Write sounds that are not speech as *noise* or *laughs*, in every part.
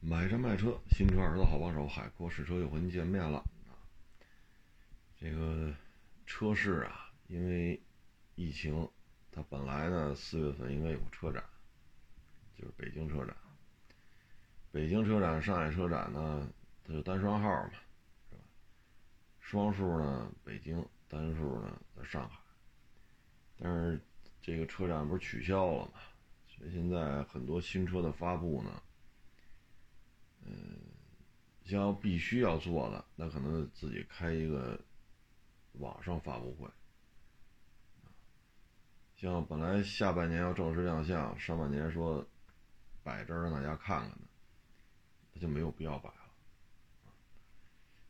买车卖车，新车二手好帮手，海阔试车又和您见面了啊！这个车市啊，因为疫情，它本来呢四月份应该有车展，就是北京车展。北京车展、上海车展呢，它就单双号嘛，是吧？双数呢北京，单数呢在上海。但是这个车展不是取消了嘛？所以现在很多新车的发布呢。嗯，像必须要做的，那可能自己开一个网上发布会。像本来下半年要正式亮相，上半年说摆这儿让大家看看的，那就没有必要摆了。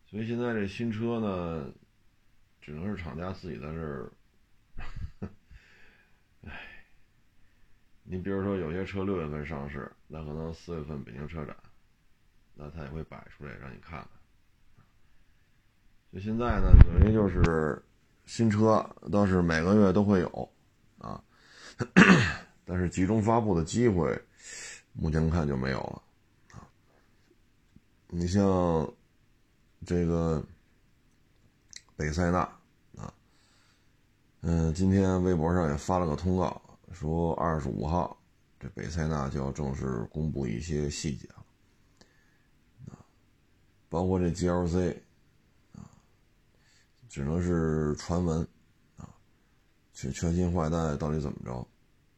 所以现在这新车呢，只能是厂家自己在这儿。唉，你比如说有些车六月份上市，那可能四月份北京车展。那他也会摆出来让你看看。就现在呢，等于就是新车倒是每个月都会有啊，*coughs* 但是集中发布的机会，目前看就没有了啊。你像这个北塞纳啊，嗯，今天微博上也发了个通告，说二十五号这北塞纳就要正式公布一些细节。包括这 GLC，啊，只能是传闻，啊，全全新换代到底怎么着？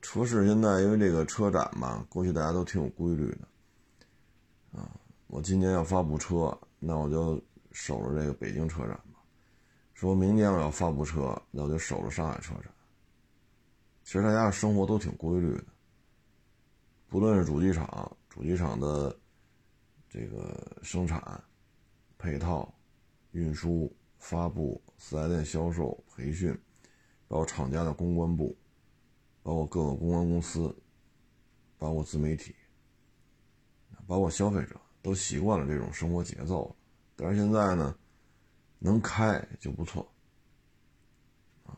车市现在因为这个车展嘛，过去大家都挺有规律的，啊，我今年要发布车，那我就守着这个北京车展吧；说明年我要发布车，那我就守着上海车展。其实大家生活都挺规律的，不论是主机厂、主机厂的这个生产。配套、运输、发布、四 S 店销售、培训，包括厂家的公关部，包括各个公关公司，包括自媒体，包括消费者，都习惯了这种生活节奏。但是现在呢，能开就不错，啊，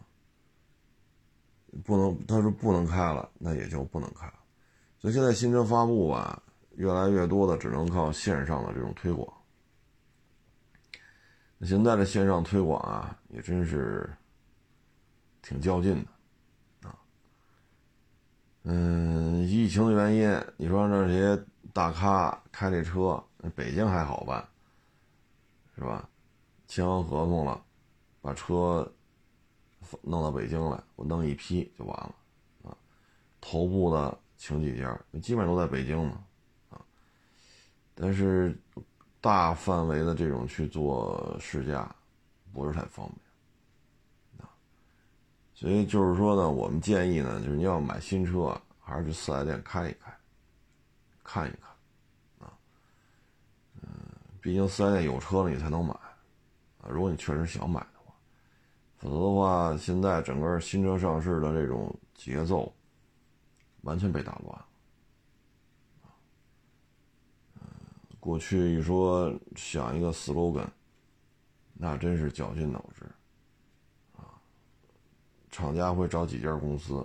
不能他说不能开了，那也就不能开了。所以现在新车发布吧，越来越多的只能靠线上的这种推广。现在的线上推广啊，也真是挺较劲的啊。嗯，疫情的原因，你说让这些大咖开这车，北京还好办，是吧？签完合同了，把车弄到北京来，我弄一批就完了啊。头部的请几家，基本上都在北京嘛啊。但是。大范围的这种去做试驾，不是太方便啊。所以就是说呢，我们建议呢，就是你要买新车，还是去四 S 店开一开，看一看啊。嗯，毕竟四 S 店有车了，你才能买啊。如果你确实想买的话，否则的话，现在整个新车上市的这种节奏完全被打乱。过去一说想一个 slogan，那真是绞尽脑汁啊！厂家会找几家公司，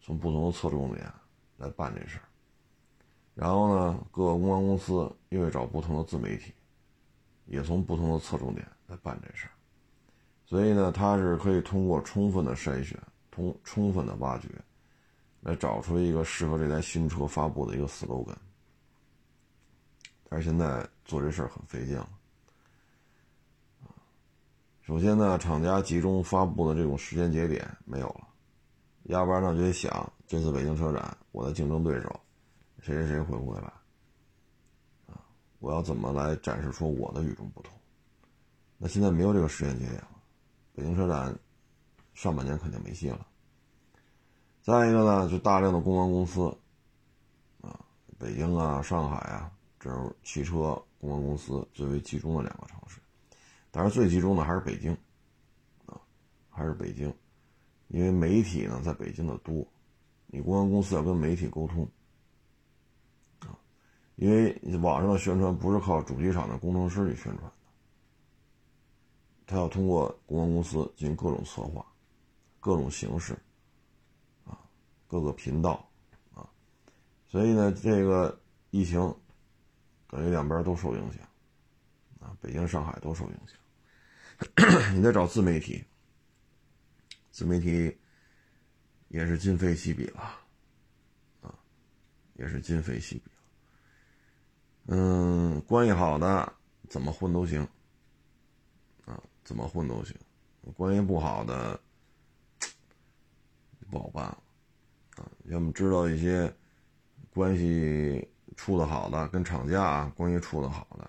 从不同的侧重点来办这事儿，然后呢，各个公关公司又会找不同的自媒体，也从不同的侧重点来办这事儿，所以呢，它是可以通过充分的筛选、通充分的挖掘，来找出一个适合这台新车发布的一个 slogan。而现在做这事儿很费劲了，首先呢，厂家集中发布的这种时间节点没有了，要不然呢就得想这次北京车展我的竞争对手谁谁谁会不会来啊？我要怎么来展示出我的与众不同？那现在没有这个时间节点了，北京车展上半年肯定没戏了。再一个呢，就大量的公关公司啊，北京啊，上海啊。这是汽车公关公司最为集中的两个城市，但是最集中的还是北京，啊，还是北京，因为媒体呢在北京的多，你公关公司要跟媒体沟通，啊，因为网上的宣传不是靠主机厂的工程师去宣传的，他要通过公关公司进行各种策划，各种形式，啊，各个频道，啊，所以呢，这个疫情。等于两边都受影响，啊，北京、上海都受影响。*coughs* 你再找自媒体，自媒体也是今非昔比了，啊，也是今非昔比了。嗯，关系好的怎么混都行，啊，怎么混都行。关系不好的不好办了，啊，要么知道一些关系。处的好的，跟厂家啊关系处的好的，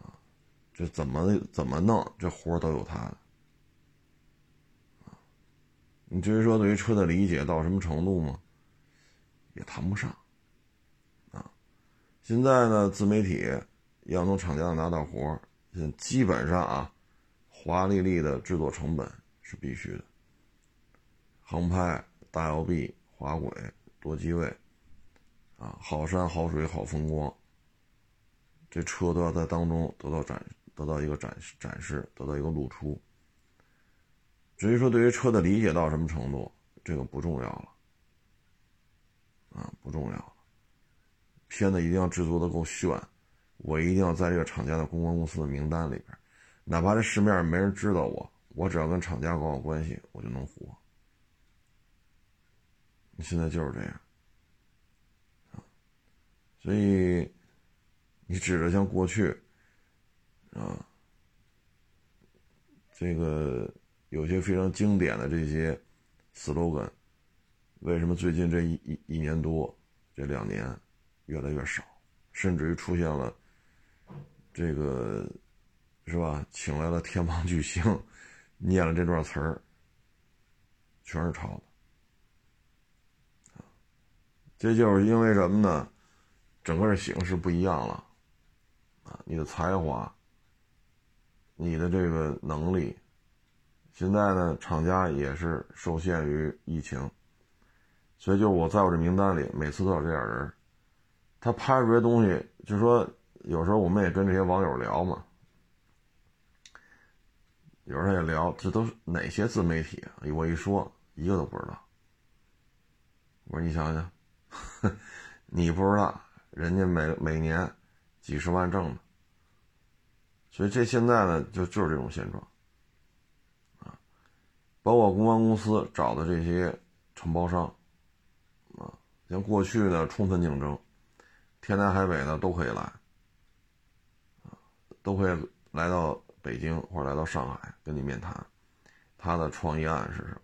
啊，这怎么怎么弄，这活都有他的，啊，你至于说对于车的理解到什么程度吗？也谈不上，啊，现在呢，自媒体要从厂家拿到活现在基本上啊，华丽丽的制作成本是必须的，横拍、大摇臂、滑轨、多机位。啊，好山好水好风光，这车都要在当中得到展，得到一个展展示，得到一个露出。至于说对于车的理解到什么程度，这个不重要了，啊，不重要了。片子一定要制作的够炫，我一定要在这个厂家的公关公司的名单里边，哪怕这市面上没人知道我，我只要跟厂家搞好关系，我就能火。现在就是这样。所以，你指着像过去，啊，这个有些非常经典的这些 slogan，为什么最近这一一一年多，这两年越来越少，甚至于出现了这个是吧？请来了天王巨星，念了这段词儿，全是抄的，这就是因为什么呢？整个形式不一样了，啊，你的才华，你的这个能力，现在呢，厂家也是受限于疫情，所以就我在我这名单里，每次都有这样人，他拍出来东西，就说有时候我们也跟这些网友聊嘛，有时候也聊，这都是哪些自媒体？我一说，一个都不知道。我说你想想，*laughs* 你不知道。人家每每年几十万挣的，所以这现在呢，就就是这种现状，啊，包括公关公司找的这些承包商，啊，像过去呢，充分竞争，天南海北的都可以来，啊，都可以来到北京或者来到上海跟你面谈，他的创意案是什么？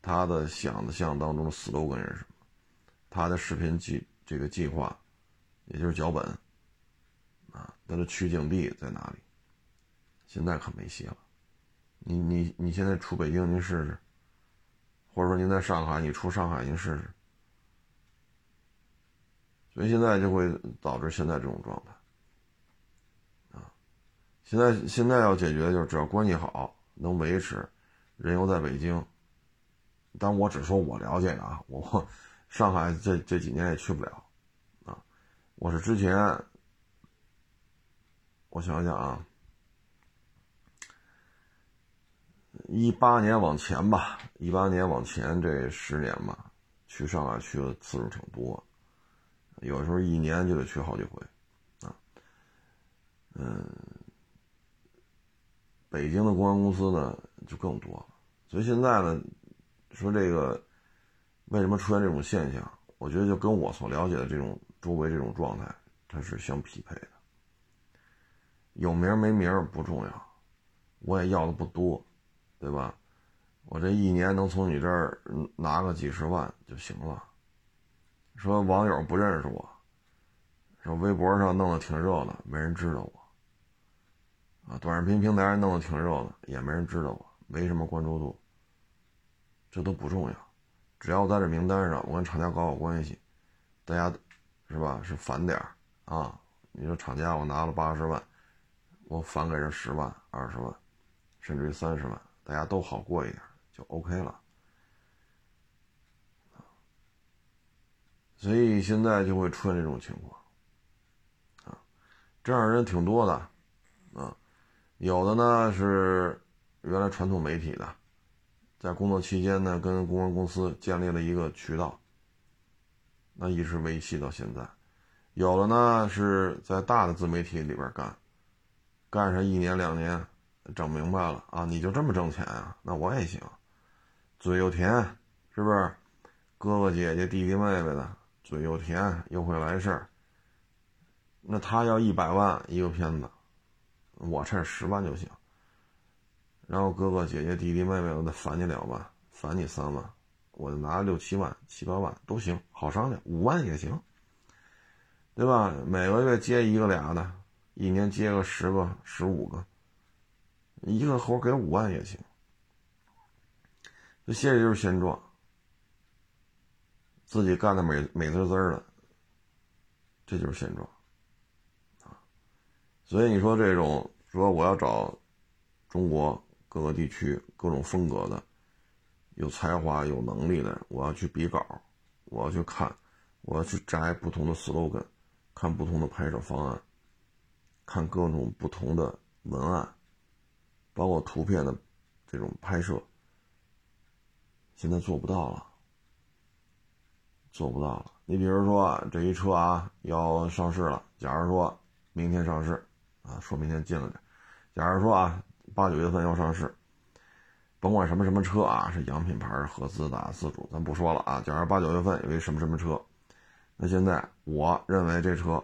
他的想的象当中的 slogan 是什么？他的视频计这个计划。也就是脚本，啊，它的取景地在哪里？现在可没戏了。你你你现在出北京，您试试；或者说您在上海，你出上海，您试试。所以现在就会导致现在这种状态，啊，现在现在要解决的就是只要关系好，能维持，人又在北京。但我只说我了解的啊，我 *laughs* 上海这这几年也去不了。我是之前，我想想啊，一八年往前吧，一八年往前这十年吧，去上海去的次数挺多，有时候一年就得去好几回，啊，嗯，北京的公安公司呢就更多了，所以现在呢，说这个为什么出现这种现象？我觉得就跟我所了解的这种。周围这种状态，它是相匹配的。有名没名不重要，我也要的不多，对吧？我这一年能从你这儿拿个几十万就行了。说网友不认识我，说微博上弄得挺热闹，没人知道我。啊，短视频平台弄得挺热闹，也没人知道我，没什么关注度。这都不重要，只要在这名单上，我跟厂家搞好关系，大家。是吧？是返点儿啊！你说厂家我拿了八十万，我返给人十万、二十万，甚至于三十万，大家都好过一点，就 OK 了。所以现在就会出现这种情况，啊，这样人挺多的，啊，有的呢是原来传统媒体的，在工作期间呢跟公关公司建立了一个渠道。那一直维系到现在，有的呢是在大的自媒体里边干，干上一年两年，整明白了啊，你就这么挣钱啊？那我也行，嘴又甜，是不是？哥哥姐姐弟弟妹妹的嘴又甜又会来事儿。那他要一百万一个片子，我趁十万就行。然后哥哥姐姐弟弟妹妹，我再返你两万，返你三万，我就拿六七万七八万都行，好商量，五万也行。对吧？每个月接一个俩的，一年接个十个、十五个，一个活给五万也行。这现在就是现状，自己干的美美滋滋的，这就是现状啊。所以你说这种说我要找中国各个地区各种风格的、有才华、有能力的，我要去比稿，我要去看，我要去摘不同的 slogan。看不同的拍摄方案，看各种不同的文案，包括图片的这种拍摄，现在做不到了，做不到了。你比如说啊这一车啊要上市了，假如说明天上市，啊，说明天进了点。假如说啊八九月份要上市，甭管什么什么车啊，是洋品牌、合资的、自主，咱不说了啊。假如八九月份有一什么什么车。那现在我认为这车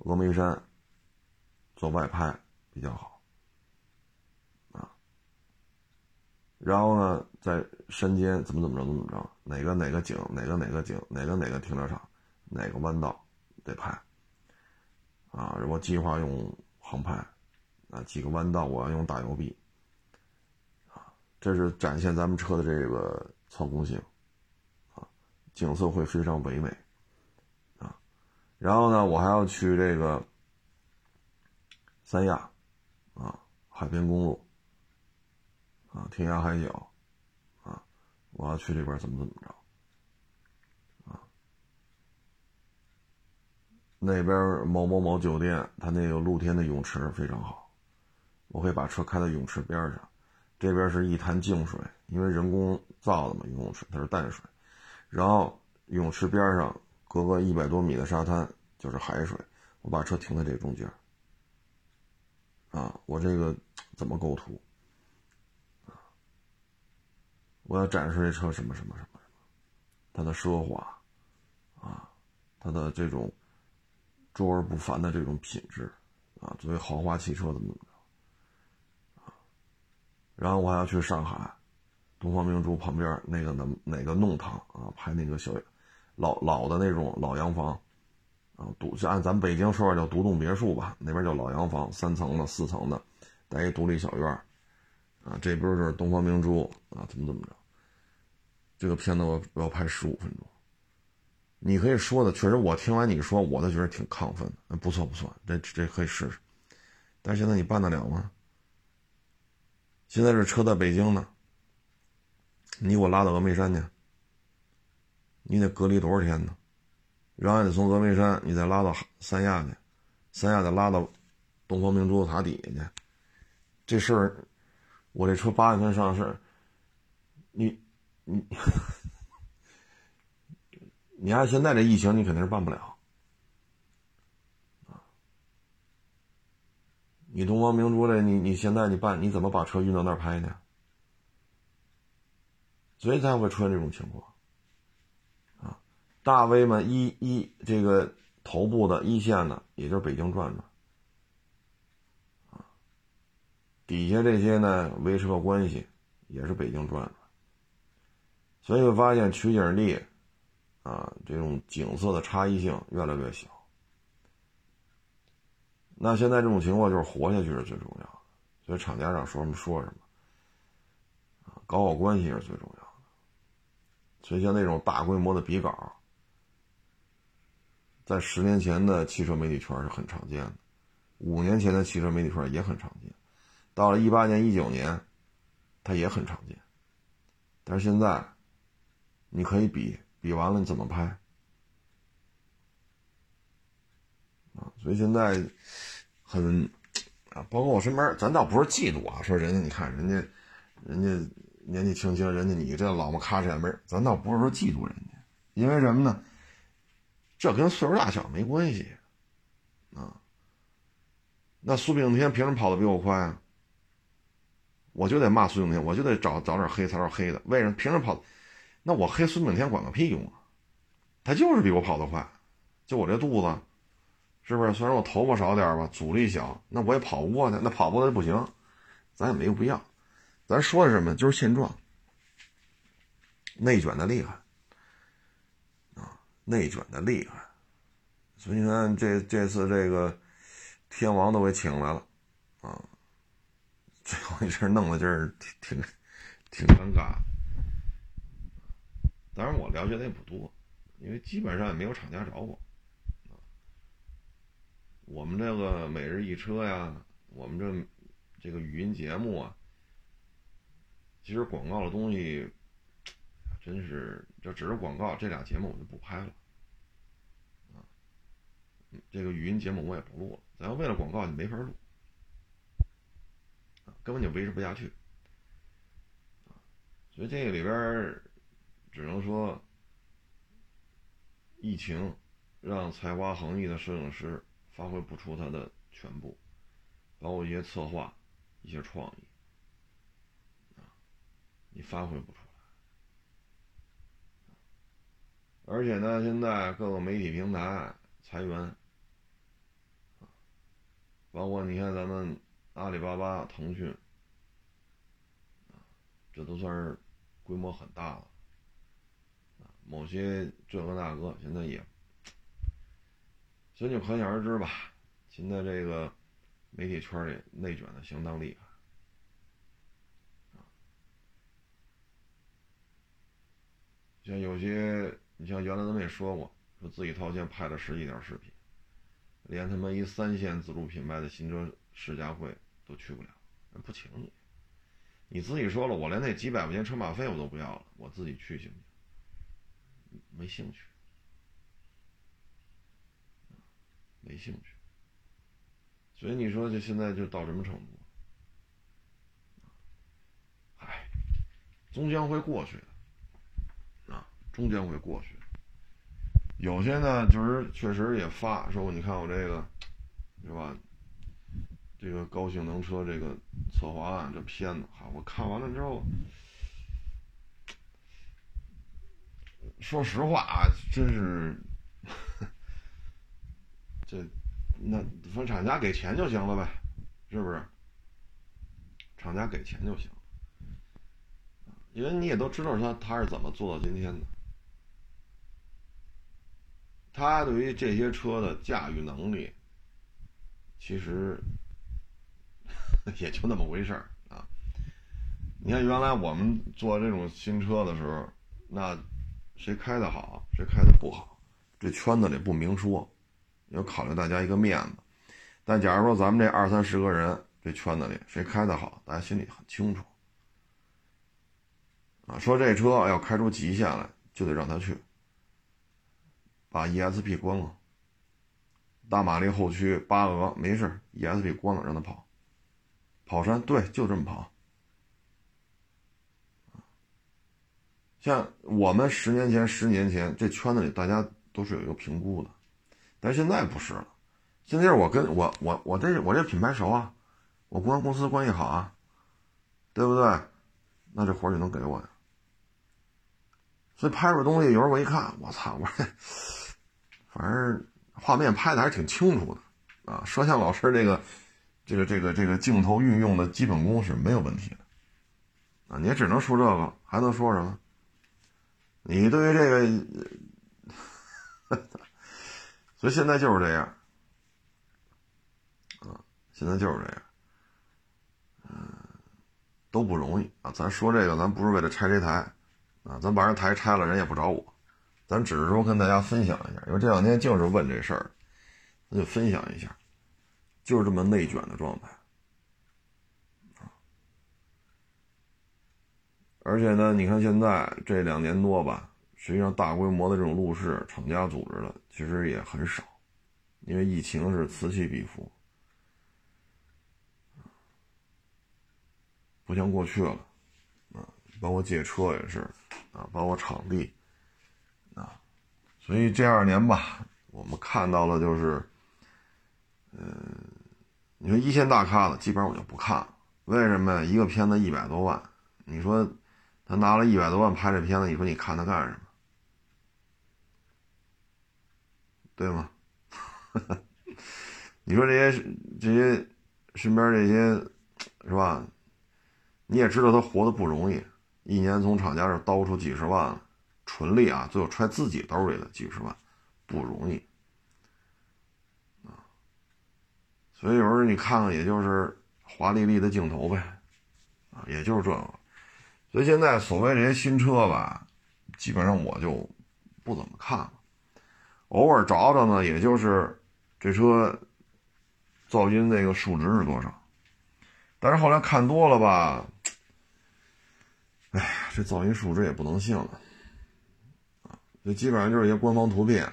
峨眉山做外拍比较好啊，然后呢，在山间怎么怎么着怎么怎么着，哪个哪个景，哪个哪个景，哪个哪个停车场，哪个弯道得拍啊，我计划用航拍啊，几个弯道我要用大油臂，这是展现咱们车的这个操控性啊，景色会非常唯美。啊然后呢，我还要去这个三亚，啊，海边公路，啊，天涯海角，啊，我要去这边怎么怎么着，啊，那边某某某酒店，它那个露天的泳池非常好，我可以把车开到泳池边上，这边是一潭净水，因为人工造的嘛，游泳池它是淡水，然后泳池边上。隔个一百多米的沙滩就是海水，我把车停在这中间。啊，我这个怎么构图？我要展示这车什么什么什么什么，它的奢华，啊，它的这种卓而不凡的这种品质，啊，作为豪华汽车怎么怎么，然后我还要去上海，东方明珠旁边那个哪哪个弄堂啊，拍那个小。老老的那种老洋房，啊，独就按咱北京说法叫独栋别墅吧，那边叫老洋房，三层的、四层的，带一独立小院啊，这边是东方明珠啊，怎么怎么着？这个片子我我要拍十五分钟，你可以说的，确实我听完你说，我都觉得挺亢奋的，不错不错，这这可以试试，但是现在你办得了吗？现在这车在北京呢，你给我拉到峨眉山去。你得隔离多少天呢？然后得从峨眉山，你再拉到三亚去，三亚再拉到东方明珠塔底下去。这事儿，我这车八月份上市，你你 *laughs* 你按现在这疫情，你肯定是办不了你东方明珠这，你你现在你办，你怎么把车运到那儿拍去？所以才会出现这种情况。大 V 们一一这个头部的一线的，也就是北京转转，啊，底下这些呢维持个关系，也是北京转转，所以会发现取景地，啊，这种景色的差异性越来越小。那现在这种情况就是活下去是最重要的，所以厂家长说什么说什么，搞好关系是最重要的。所以像那种大规模的比稿。在十年前的汽车媒体圈是很常见的，五年前的汽车媒体圈也很常见，到了一八年、一九年，它也很常见。但是现在，你可以比比完了你怎么拍所以现在很啊，包括我身边，咱倒不是嫉妒啊，说人家你看人家，人家年纪轻轻，人家你这老么咔嚓没咱倒不是说嫉妒人家，因为什么呢？这跟岁数大小没关系，啊。那苏炳添凭什么跑得比我快啊？我就得骂苏炳添，我就得找找点黑找点黑的。为什么？凭什么跑？那我黑苏炳添管个屁用啊！他就是比我跑得快，就我这肚子，是不是？虽然我头发少点吧，阻力小，那我也跑不过他。那跑不过去不行，咱也没有必要。咱说的什么？就是现状，内卷的厉害啊，内卷的厉害。所以你看，这这次这个天王都给请来了啊，最后一阵弄的就是挺挺挺尴尬。当然，我了解的也不多，因为基本上也没有厂家找我。我们这个每日一车呀，我们这这个语音节目啊，其实广告的东西，真是就只是广告，这俩节目我就不拍了。这个语音节目我也不录了，咱要为了广告，你没法录，根本就维持不下去。所以这个里边。只能说，疫情让才华横溢的摄影师发挥不出他的全部，包括一些策划、一些创意，啊，你发挥不出来。而且呢，现在各个媒体平台裁员，包括你看咱们阿里巴巴、腾讯，这都算是规模很大了。某些这个那个现在也，所以就可想而知吧。现在这个媒体圈里内卷的相当厉害，像有些，你像原来咱们也说过，说自己掏钱拍了十几条视频，连他妈一三线自主品牌的新车试驾会都去不了，不请你。你自己说了，我连那几百块钱车马费我都不要了，我自己去行不行？没兴趣，没兴趣，所以你说这现在就到什么程度？唉，终将会过去的，啊，终将会过去。有些呢，就是确实也发说，你看我这个，是吧？这个高性能车这个策划案这片子，哈，我看完了之后。说实话啊，真是，这那反正厂家给钱就行了呗，是不是？厂家给钱就行，因为你也都知道他他是怎么做到今天的，他对于这些车的驾驭能力，其实也就那么回事儿啊。你看原来我们做这种新车的时候，那。谁开的好，谁开的不好，这圈子里不明说，要考虑大家一个面子。但假如说咱们这二三十个人，这圈子里谁开的好，大家心里很清楚。啊，说这车要开出极限来，就得让他去，把 ESP 关了，大马力后驱八鹅没事，ESP 关了让他跑，跑山对，就这么跑。像我们十年前、十年前这圈子里，大家都是有一个评估的，但现在不是了。现在我跟我我我这我这品牌熟啊，我公关公司关系好啊，对不对？那这活就能给我呀。所以拍出东西，有时候我一看，我操，我这反正画面拍的还是挺清楚的啊。摄像老师这个这个这个这个镜头运用的基本功是没有问题的啊。你也只能说这个，还能说什么？你对于这个，所以现在就是这样，啊，现在就是这样，嗯，都不容易啊。咱说这个，咱不是为了拆这台，啊，咱把这台拆了，人也不找我，咱只是说跟大家分享一下，因为这两天净是问这事儿，那就分享一下，就是这么内卷的状态，啊，而且呢，你看现在这两年多吧。实际上，大规模的这种路试，厂家组织的其实也很少，因为疫情是此起彼伏，不像过去了，啊，包括借车也是，啊，包括场地，啊，所以这二年吧，我们看到了就是嗯，你说一线大咖的，基本上我就不看了。为什么呀？一个片子一百多万，你说他拿了一百多万拍这片子，你说你看他干什么？对吗？*laughs* 你说这些这些身边这些是吧？你也知道他活的不容易，一年从厂家这叨出几十万，纯利啊，最后揣自己兜里的几十万，不容易啊。所以有时候你看看，也就是华丽丽的镜头呗，啊，也就是这个。所以现在所谓这些新车吧，基本上我就不怎么看了。偶尔找找呢，也就是这车噪音那个数值是多少。但是后来看多了吧，哎，这噪音数值也不能信了啊！这基本上就是一些官方图片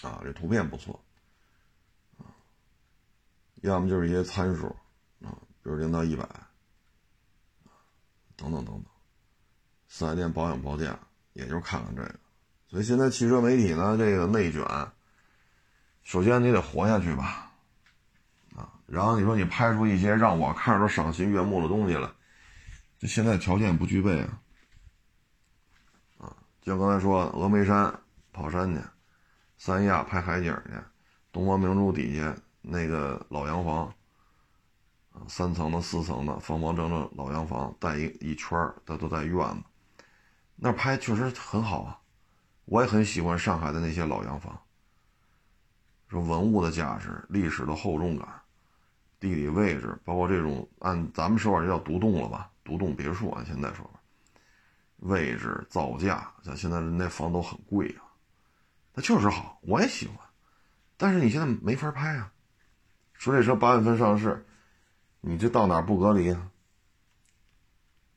啊，这图片不错啊，要么就是一些参数啊，比如零到一百等等等等，四 S 店保养报价，也就看看这个。所以现在汽车媒体呢，这个内卷，首先你得活下去吧，啊，然后你说你拍出一些让我看着都赏心悦目的东西来，这现在条件不具备啊，啊，就刚才说峨眉山跑山去，三亚拍海景去，东方明珠底下那个老洋房，啊，三层的、四层的，方方正正老洋房，带一一圈儿，它都带院子，那拍确实很好啊。我也很喜欢上海的那些老洋房，说文物的价值、历史的厚重感、地理位置，包括这种按咱们说法叫独栋了吧，独栋别墅按现在说法，位置造价，像现在那房都很贵啊，那确实好，我也喜欢，但是你现在没法拍啊。说这车八月份上市，你这到哪不隔离啊？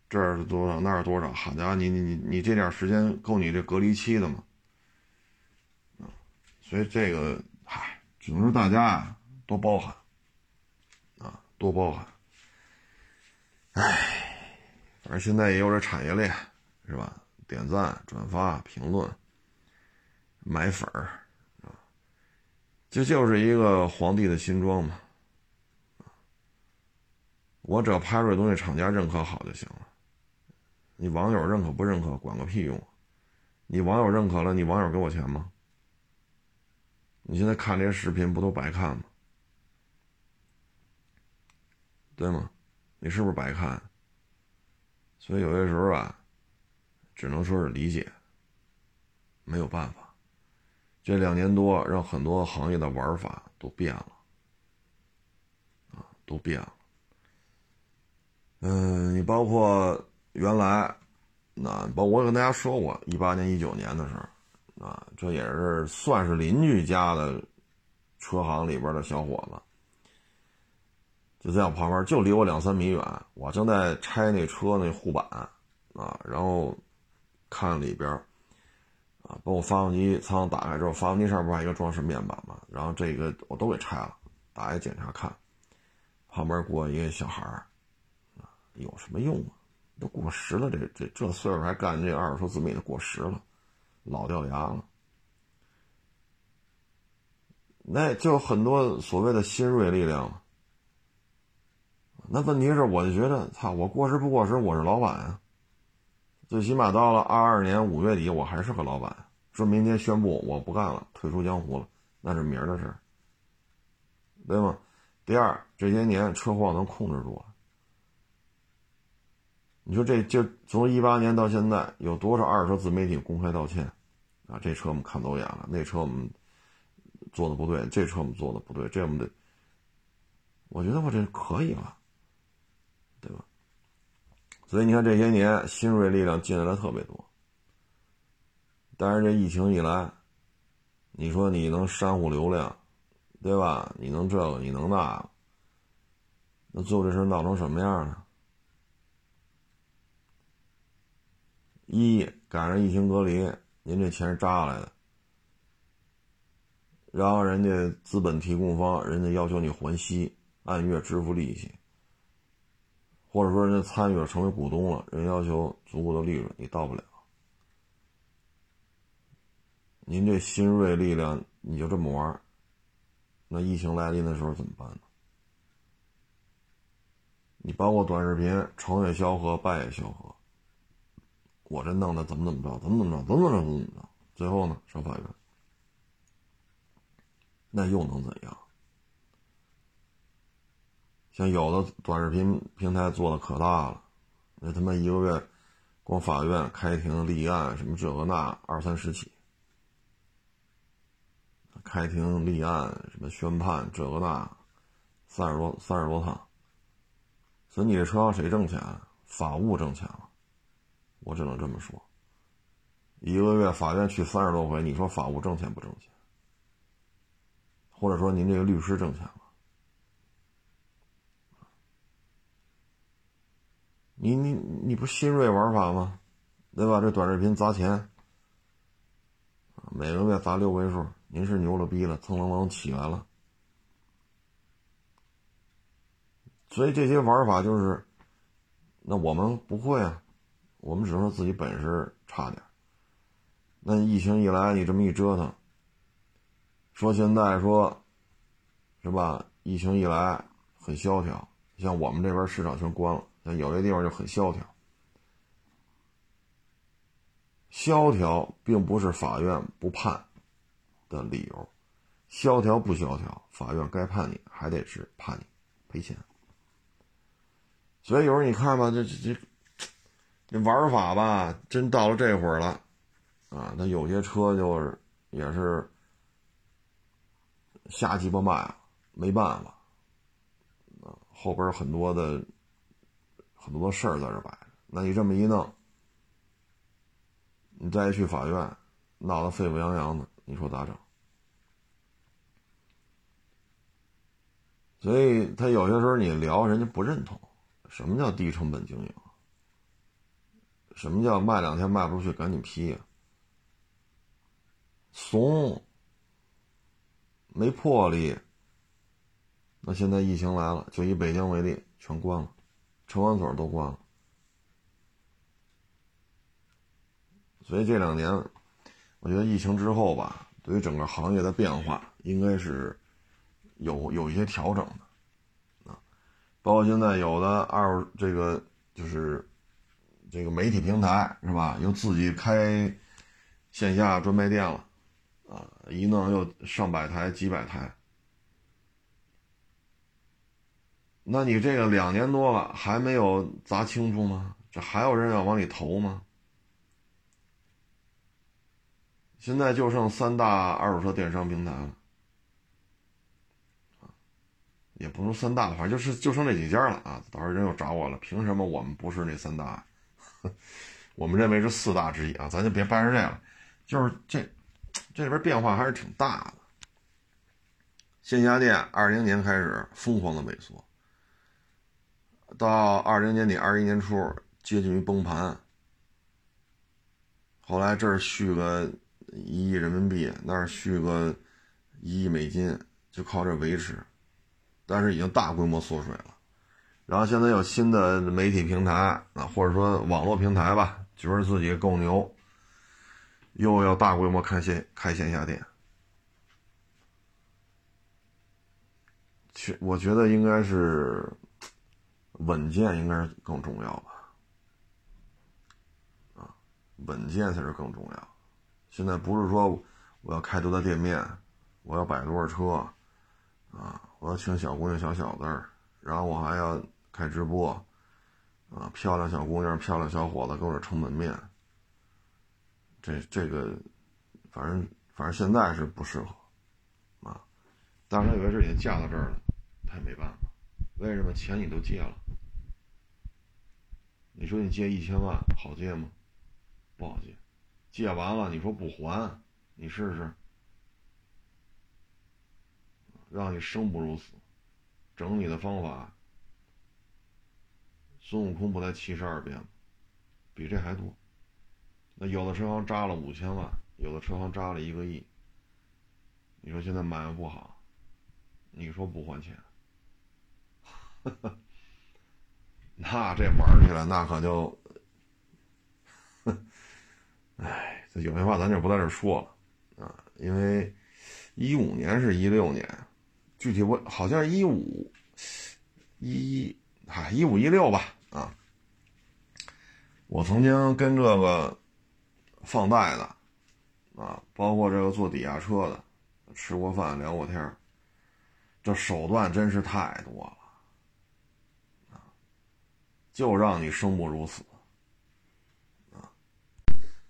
这儿是多少，那儿多少？好家伙，你你你你这点时间够你这隔离期的吗？所以这个，嗨，只能说大家啊多包涵，啊多包涵。唉，反正现在也有这产业链，是吧？点赞、转发、评论、买粉儿，啊，这就是一个皇帝的新装嘛。我只要拍出来东西，厂家认可好就行了。你网友认可不认可，管个屁用！你网友认可了，你网友给我钱吗？你现在看这些视频不都白看吗？对吗？你是不是白看？所以有些时候啊，只能说是理解，没有办法。这两年多，让很多行业的玩法都变了，啊，都变了。嗯，你包括。原来，那包我跟大家说过，一八年、一九年的时候，啊，这也是算是邻居家的车行里边的小伙子，就在我旁边，就离我两三米远。我正在拆那车那护板，啊，然后看里边，啊，把我发动机舱打开之后，发动机上不还有一个装饰面板嘛？然后这个我都给拆了，打开检查看，旁边过一个小孩儿，有什么用啊？都过时了，这这这岁数还干这二手车自媒体，过时了，老掉牙了。那就很多所谓的新锐力量那问题是，我就觉得，操，我过时不过时，我是老板啊。最起码到了二二年五月底，我还是个老板。说明天宣布我不干了，退出江湖了，那是明儿的事，对吗？第二，这些年车祸能控制住了。你说这就从一八年到现在，有多少二手车自媒体公开道歉？啊，这车我们看走眼了，那车我们做的不对，这车我们做的不对，这我们得，我觉得我这可以了，对吧？所以你看这些年新锐力量进来的特别多，但是这疫情一来，你说你能煽乎流量，对吧？你能这个，你能那个，那最后这事闹成什么样呢？一赶上疫情隔离，您这钱是扎来的，然后人家资本提供方，人家要求你还息，按月支付利息，或者说人家参与了成为股东了，人要求足够的利润，你到不了。您这新锐力量，你就这么玩，那疫情来临的时候怎么办呢？你包括短视频，成也萧何，败也萧何。我这弄的怎么怎么着，怎么怎么着，怎么怎么着，怎么怎么着，最后呢上法院，那又能怎样？像有的短视频平台做的可大了，那他妈一个月，光法院开庭立案什么这个那二三十起，开庭立案什么宣判这个那，三十多三十多趟。所以你这车上谁挣钱？法务挣钱了，我只能这么说。一个月法院去三十多回，你说法务挣钱不挣钱？或者说您这个律师挣钱吗？你你你不新锐玩法吗？对吧？这短视频砸钱，每个月砸六位数，您是牛了逼了，蹭蹭蹭起来了。所以这些玩法就是，那我们不会啊，我们只能说自己本事差点。那疫情一来，你这么一折腾，说现在说，是吧？疫情一来很萧条，像我们这边市场全关了，像有些地方就很萧条。萧条并不是法院不判的理由，萧条不萧条，法院该判你还得是判你赔钱。所以有时候你看吧，这这这这玩法吧，真到了这会儿了，啊，那有些车就是也是瞎鸡巴卖，没办法，啊，后边很多的很多的事儿在这摆着，那你这么一弄，你再去法院闹得沸沸扬扬的，你说咋整？所以他有些时候你聊，人家不认同。什么叫低成本经营？什么叫卖两天卖不出去赶紧批呀？怂，没魄力。那现在疫情来了，就以北京为例，全关了，车管所都关了。所以这两年，我觉得疫情之后吧，对于整个行业的变化，应该是有有一些调整的啊。包括现在有的二这个就是这个媒体平台是吧？又自己开线下专卖店了，啊，一弄又上百台、几百台。那你这个两年多了还没有砸清楚吗？这还有人要往里投吗？现在就剩三大二手车电商平台了。也不能三大，反正就是就剩这几家了啊！到时候人又找我了，凭什么我们不是那三大？*laughs* 我们认为是四大之一啊！咱就别掰扯这个，就是这这里边变化还是挺大的。线下店二零年开始疯狂的萎缩，到二零年底二一年初接近于崩盘，后来这儿续个一亿人民币，那儿续个一亿美金，就靠这维持。但是已经大规模缩水了，然后现在有新的媒体平台啊，或者说网络平台吧，觉得自己够牛，又要大规模开线开线下店，去我觉得应该是稳健应该是更重要吧，啊，稳健才是更重要。现在不是说我要开多大店面，我要摆多少车，啊。我要请小姑娘、小小子儿，然后我还要开直播，啊，漂亮小姑娘、漂亮小伙子给我这撑门面。这这个，反正反正现在是不适合，啊，当然有些事已经嫁到这儿了，他也没办法。为什么钱你都借了？你说你借一千万好借吗？不好借，借完了你说不还，你试试。让你生不如死，整你的方法，孙悟空不才七十二变吗？比这还多。那有的车行扎了五千万，有的车行扎了一个亿。你说现在买卖不好，你说不还钱，*laughs* 那这玩起来那可就，哎，这有些话咱就不在这说了啊，因为一五年是一六年。具体我好像是一五一一，嗨，一五一六吧，啊，我曾经跟这个放贷的，啊，包括这个坐抵押车的，吃过饭聊过天这手段真是太多了，啊，就让你生不如死，啊，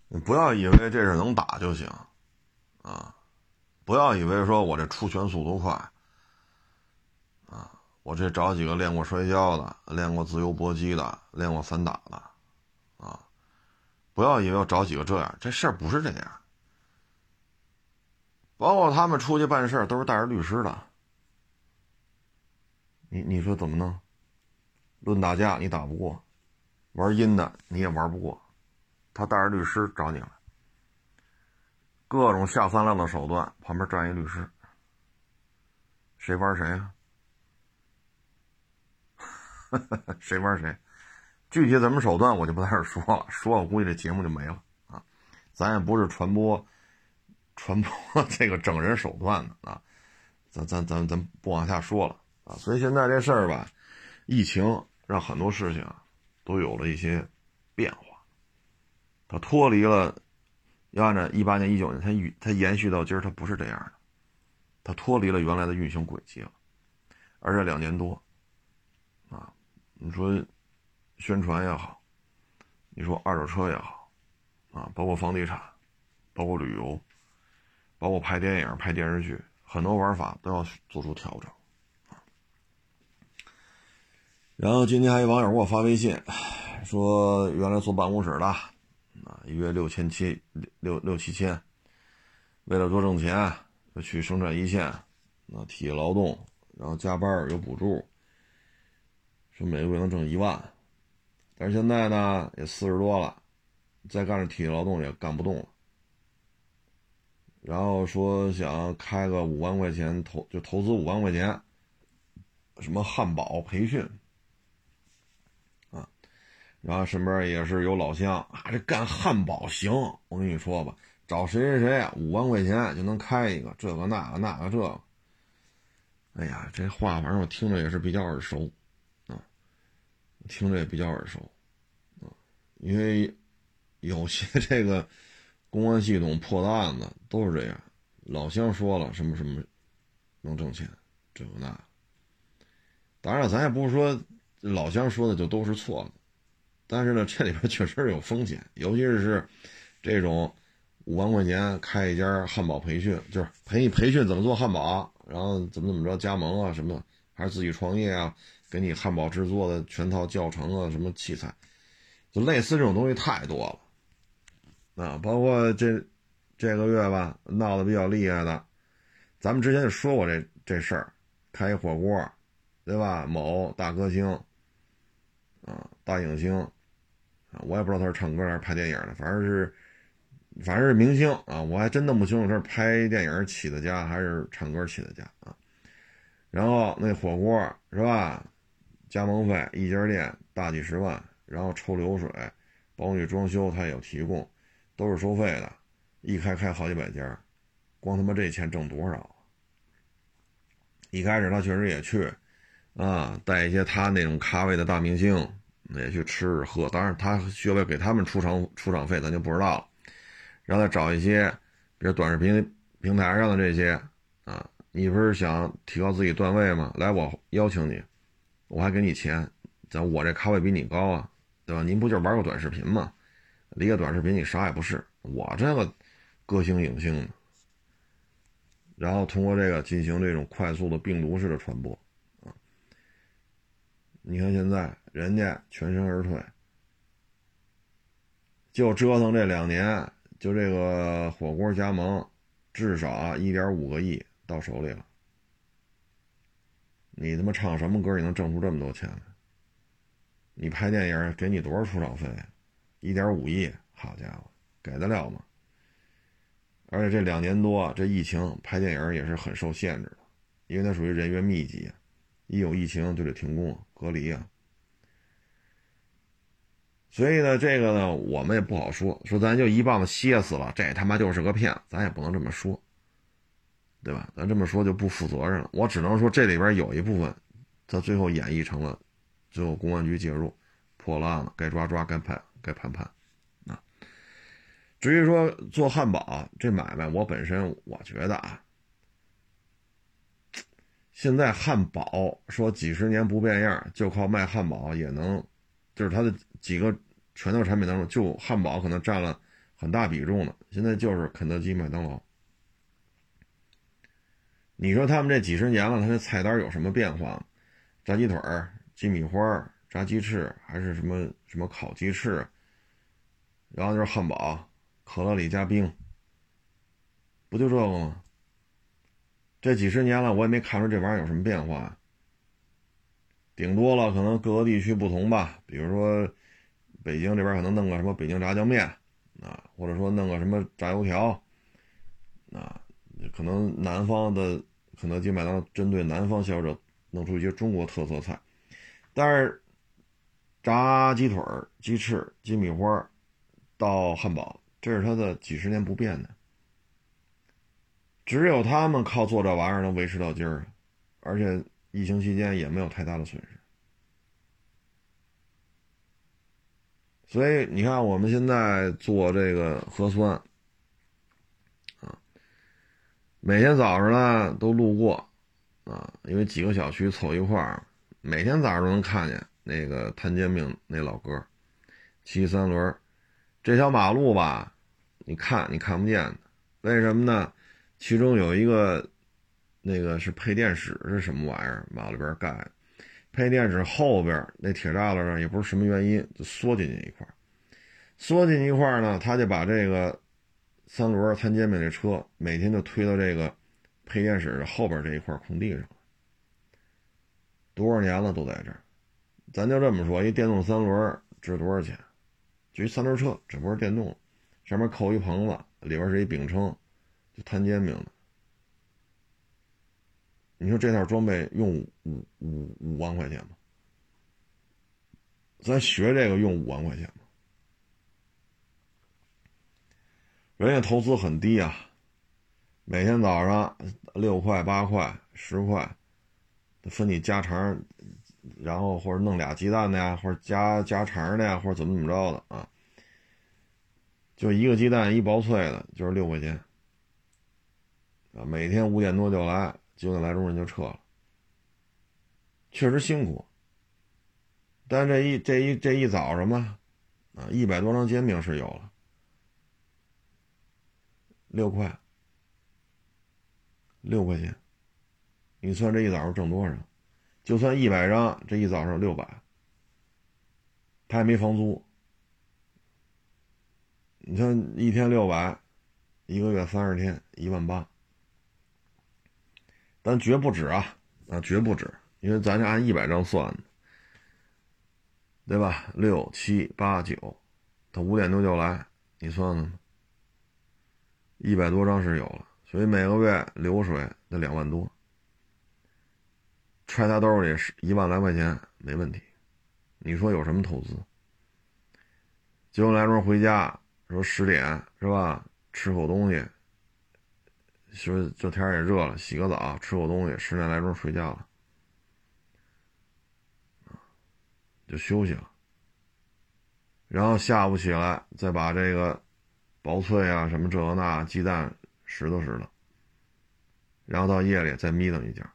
你不要以为这是能打就行，啊。不要以为说我这出拳速度快，我这找几个练过摔跤的、练过自由搏击的、练过散打的，啊，不要以为我找几个这样，这事儿不是这样。包括他们出去办事都是带着律师的，你你说怎么弄？论打架你打不过，玩阴的你也玩不过，他带着律师找你了。各种下三滥的手段，旁边站一律师，谁玩谁啊？*laughs* 谁玩谁？具体怎么手段我就不在这说了，说我估计这节目就没了啊！咱也不是传播传播 *laughs* 这个整人手段的啊，咱咱咱咱不往下说了啊！所以现在这事儿吧，疫情让很多事情都有了一些变化，它脱离了。要按照一八年、一九年，它运它延续到今儿，它不是这样的，它脱离了原来的运行轨迹了。而这两年多，你说宣传也好，你说二手车也好，啊，包括房地产，包括旅游，包括拍电影、拍电视剧，很多玩法都要做出调整。然后今天还有网友给我发微信，说原来坐办公室的。啊，一月六千七六六六七千，为了多挣钱，就去生产一线，啊，体力劳动，然后加班有补助，说每个月能挣一万，但是现在呢，也四十多了，再干这体力劳动也干不动了，然后说想开个五万块钱投，就投资五万块钱，什么汉堡培训啊。然后身边也是有老乡啊，这干汉堡行，我跟你说吧，找谁谁谁五万块钱就能开一个，这个那个那个这个。哎呀，这话反正我听着也是比较耳熟，听着也比较耳熟，啊，因为有些 *laughs* 这个公安系统破的案子都是这样，老乡说了什么什么能挣钱，这个那。当然，咱也不是说老乡说的就都是错的。但是呢，这里边确实有风险，尤其是这种五万块钱开一家汉堡培训，就是培培训怎么做汉堡，然后怎么怎么着加盟啊什么，还是自己创业啊，给你汉堡制作的全套教程啊，什么器材，就类似这种东西太多了啊！包括这这个月吧，闹得比较厉害的，咱们之前就说过这这事儿，开一火锅，对吧？某大歌星啊，大影星啊。我也不知道他是唱歌还是拍电影的，反正是，反正是明星啊！我还真弄不清楚他是拍电影起的家还是唱歌起的家啊。然后那火锅是吧？加盟费一家店大几十万，然后抽流水，包括装修他也有提供，都是收费的。一开开好几百家，光他妈这钱挣多少？一开始他确实也去啊，带一些他那种咖位的大明星。也去吃喝，当然他需要给他们出场出场费，咱就不知道了。然后再找一些，比如短视频平台上的这些啊，你不是想提高自己段位吗？来，我邀请你，我还给你钱，咱我这咖位比你高啊，对吧？您不就是玩个短视频吗？离个短视频你啥也不是，我这个歌星影星，然后通过这个进行这种快速的病毒式的传播啊。你看现在。人家全身而退，就折腾这两年，就这个火锅加盟，至少啊一点五个亿到手里了。你他妈唱什么歌，你能挣出这么多钱来？你拍电影给你多少出场费？一点五亿，好家伙，给得了吗？而且这两年多，这疫情拍电影也是很受限制的，因为它属于人员密集，一有疫情就得停工隔离啊。所以呢，这个呢，我们也不好说，说咱就一棒子歇死了，这他妈就是个骗，咱也不能这么说，对吧？咱这么说就不负责任了。我只能说这里边有一部分，他最后演绎成了，最后公安局介入，破了案了，该抓抓，该判该判判。啊，至于说做汉堡这买卖，我本身我觉得啊，现在汉堡说几十年不变样，就靠卖汉堡也能，就是它的几个拳头产品当中，就汉堡可能占了很大比重的。现在就是肯德基、麦当劳。你说他们这几十年了，他的菜单有什么变化？炸鸡腿儿、鸡米花、炸鸡翅，还是什么什么烤鸡翅？然后就是汉堡，可乐里加冰，不就这个吗？这几十年了，我也没看出这玩意儿有什么变化。顶多了可能各个地区不同吧，比如说北京这边可能弄个什么北京炸酱面啊，或者说弄个什么炸油条啊。可能南方的肯德基、麦当劳针对南方消费者弄出一些中国特色菜，但是炸鸡腿、鸡翅、鸡米花到汉堡，这是它的几十年不变的。只有他们靠做这玩意儿能维持到今儿，而且疫情期间也没有太大的损失。所以你看，我们现在做这个核酸。每天早上呢都路过，啊，因为几个小区凑一块儿，每天早上都能看见那个摊煎饼那老哥，骑三轮，这条马路吧，你看你看不见的，为什么呢？其中有一个，那个是配电室是什么玩意儿？马路边盖的，配电室后边那铁栅栏上也不是什么原因就缩进去一块缩进去一块呢，他就把这个。三轮摊煎饼这车每天就推到这个配电室的后边这一块空地上，多少年了都在这儿。咱就这么说，一电动三轮值多少钱？就一三轮车，只不过是电动，上面扣一棚子，里边是一饼铛，就摊煎饼的。你说这套装备用五五五万块钱吗？咱学这个用五万块钱吗？人家投资很低啊，每天早上六块八块十块，分你加肠，然后或者弄俩鸡蛋的呀，或者加加肠的呀，或者怎么怎么着的啊，就一个鸡蛋一薄脆的，就是六块钱啊。每天五点多就来，九点来钟人就撤了，确实辛苦。但这一这一这一早上嘛，啊，一百多张煎饼是有了。六块，六块钱，你算这一早上挣多少？就算一百张，这一早上六百，他也没房租。你像一天六百，一个月三十天，一万八，但绝不止啊，啊，绝不止，因为咱是按一百张算的，对吧？六七八九，他五点多就来，你算算。一百多张是有了，所以每个月流水得两万多，揣他兜里是一万来块钱没问题。你说有什么投资？九点来钟回家，说十点是吧？吃口东西，说这天也热了，洗个澡，吃口东西，十点来钟睡觉了，就休息了。然后下午起来再把这个。薄脆啊，什么这个那，鸡蛋拾掇拾掇，然后到夜里再眯瞪一觉，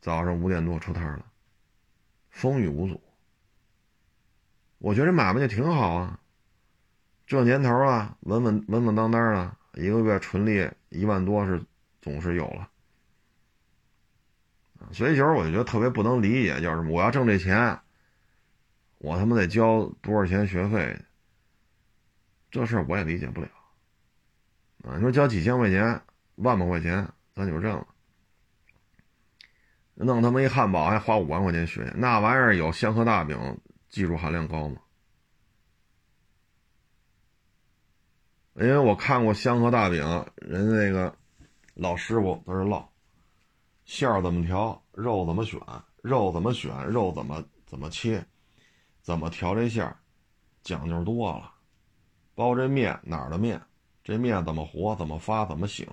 早上五点多出摊了，风雨无阻。我觉得这买卖就挺好啊，这年头啊，稳稳稳稳当当的，一个月纯利一万多是总是有了。所以有时候我就觉得特别不能理解，就是我要挣这钱，我他妈得交多少钱学费？这事儿我也理解不了，啊，你说交几千块钱、万把块钱，咱就挣了，弄他妈一汉堡还花五万块钱学，那玩意儿有香河大饼技术含量高吗？因为我看过香河大饼，人家那个老师傅在这唠，馅儿怎么调，肉怎么选，肉怎么选，肉怎么怎么切，怎么调这馅儿，讲究多了。包这面哪儿的面？这面怎么和？怎么发？怎么醒？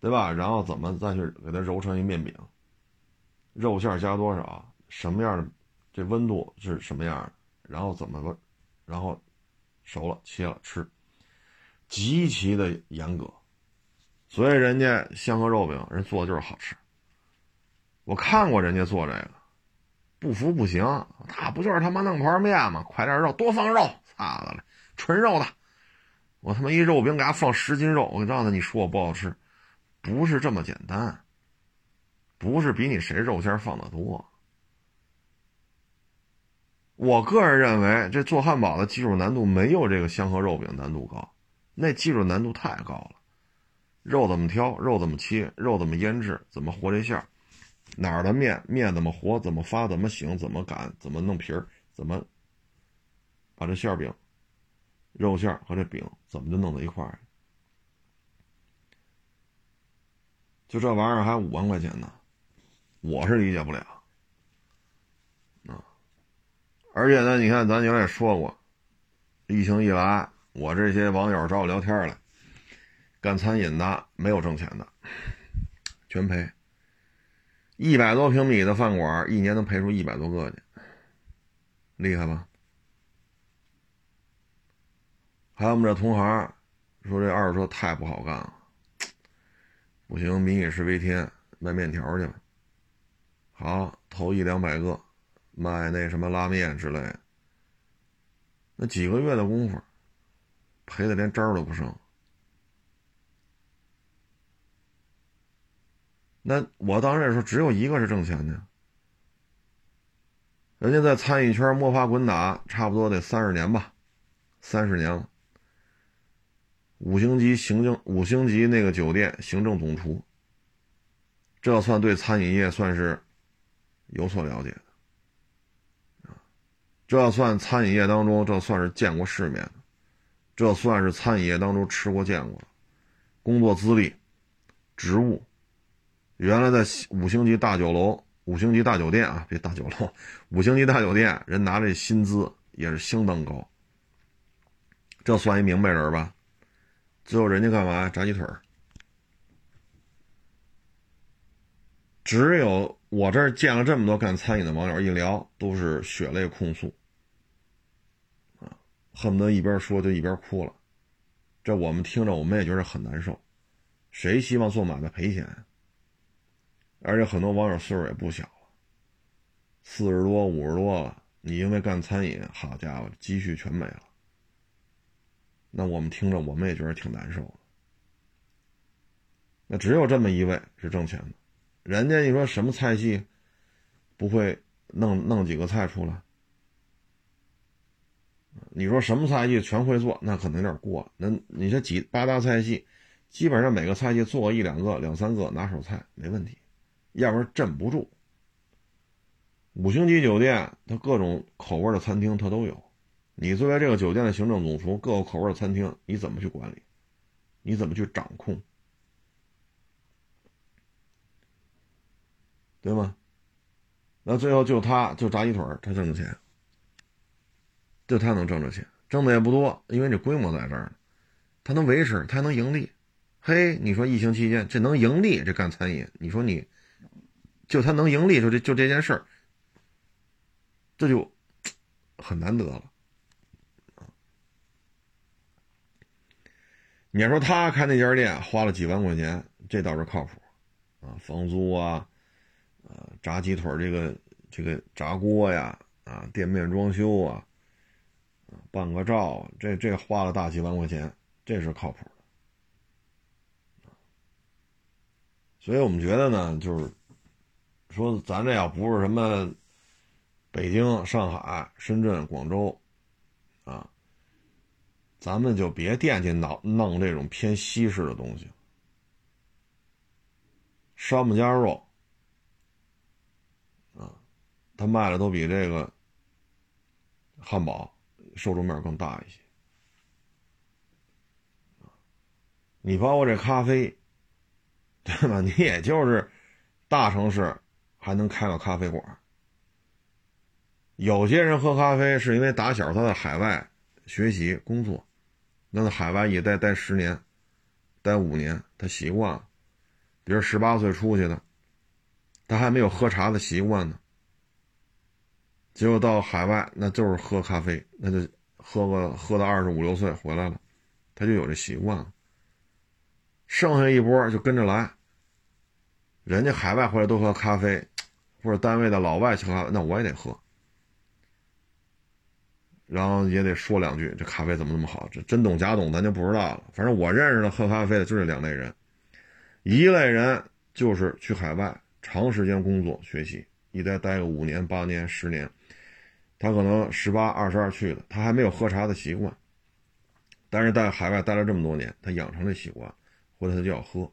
对吧？然后怎么再去给它揉成一面饼？肉馅加多少？什么样的？这温度是什么样的？然后怎么？然后熟了切了吃，极其的严格。所以人家香河肉饼人做的就是好吃。我看过人家做这个，不服不行。那不就是他妈弄盘面吗？快点肉，多放肉，擦的了，纯肉的。我他妈一肉饼给他放十斤肉，我让他，你说我不好吃，不是这么简单。不是比你谁肉馅放的多。我个人认为，这做汉堡的技术难度没有这个香河肉饼难度高，那技术难度太高了。肉怎么挑，肉怎么切，肉怎么腌制，怎么和这馅儿，哪儿的面面怎么和，怎么发，怎么醒，怎么擀，怎么弄皮儿，怎么把这馅儿饼、肉馅和这饼怎么就弄到一块儿？就这玩意儿还五万块钱呢。我是理解不了，啊！而且呢，你看，咱原来也说过，疫情一来，我这些网友找我聊天来，干餐饮的没有挣钱的，全赔。一百多平米的饭馆，一年能赔出一百多个去，厉害吧？还有我们这同行说，这二手车太不好干了，不行，民以食为天，卖面条去吧。好，投一两百个，卖那什么拉面之类的，那几个月的功夫，赔的连渣都不剩。那我当时也说，只有一个是挣钱的，人家在餐饮圈摸爬滚打，差不多得三十年吧，三十年了。五星级行政五星级那个酒店行政总厨，这算对餐饮业算是。有所了解的，这算餐饮业当中，这算是见过世面的，这算是餐饮业当中吃过见过，工作资历、职务，原来在五星级大酒楼、五星级大酒店啊，别大酒楼，五星级大酒店，人拿这薪资也是相当高，这算一明白人吧？最后人家干嘛？炸鸡腿只有。我这儿见了这么多干餐饮的网友，一聊都是血泪控诉，啊，恨不得一边说就一边哭了。这我们听着，我们也觉得很难受。谁希望做买卖赔钱？而且很多网友岁数也不小了，四十多、五十多了，你因为干餐饮，好家伙，积蓄全没了。那我们听着，我们也觉得挺难受的。那只有这么一位是挣钱的。人家你说什么菜系，不会弄弄几个菜出来？你说什么菜系全会做，那可能有点过。那你这几八大菜系，基本上每个菜系做一两个、两三个拿手菜没问题，要不然镇不住。五星级酒店，它各种口味的餐厅它都有。你作为这个酒店的行政总厨，各个口味的餐厅你怎么去管理？你怎么去掌控？对吗？那最后就他就炸鸡腿他挣的钱，就他能挣着钱，挣的也不多，因为这规模在这儿呢，他能维持，他还能盈利。嘿，你说疫情期间这能盈利，这干餐饮，你说你，就他能盈利，就这就这件事儿，这就很难得了你要说他开那家店花了几万块钱，这倒是靠谱啊，房租啊。呃，炸鸡腿这个这个炸锅呀，啊，店面装修啊，啊，办个照，这这花了大几万块钱，这是靠谱的。所以我们觉得呢，就是说，咱这要不是什么北京、上海、深圳、广州，啊，咱们就别惦记弄弄这种偏西式的东西，山姆家肉。啊他卖的都比这个汉堡受众面更大一些，你包括这咖啡，对吧？你也就是大城市还能开个咖啡馆。有些人喝咖啡是因为打小他在海外学习工作，那在海外也待待十年、待五年，他习惯了。比如十八岁出去的，他还没有喝茶的习惯呢。结果到海外，那就是喝咖啡，那就喝个喝到二十五六岁回来了，他就有这习惯了。剩下一波就跟着来，人家海外回来都喝咖啡，或者单位的老外喝咖啡，那我也得喝。然后也得说两句，这咖啡怎么那么好？这真懂假懂咱就不知道了。反正我认识的喝咖啡的就这两类人，一类人就是去海外长时间工作学习，一待待个五年、八年、十年。他可能十八、二十二去的，他还没有喝茶的习惯，但是在海外待了这么多年，他养成了习惯，回来他就要喝，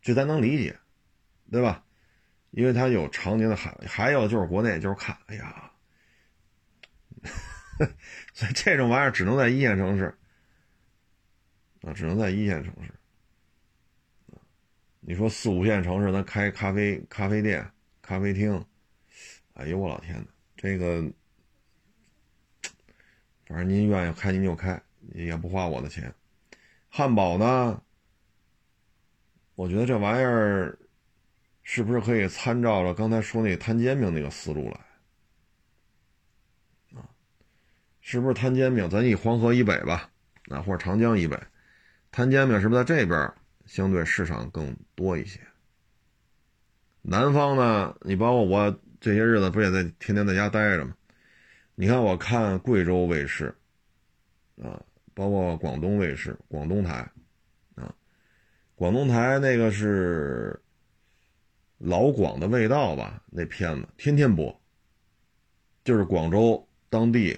这咱能理解，对吧？因为他有常年的海，还有就是国内就是看，哎呀，*laughs* 所以这种玩意儿只能在一线城市啊，只能在一线城市。你说四五线城市，咱开咖啡咖啡店、咖啡厅，哎呦我老天呐！这个，反正您愿意开您就开，也不花我的钱。汉堡呢？我觉得这玩意儿是不是可以参照着刚才说那摊煎饼那个思路来？啊，是不是摊煎饼？咱以黄河以北吧，啊，或者长江以北，摊煎饼是不是在这边相对市场更多一些？南方呢？你包括我。这些日子不也在天天在家待着吗？你看，我看贵州卫视，啊，包括广东卫视、广东台，啊，广东台那个是老广的味道吧？那片子天天播，就是广州当地，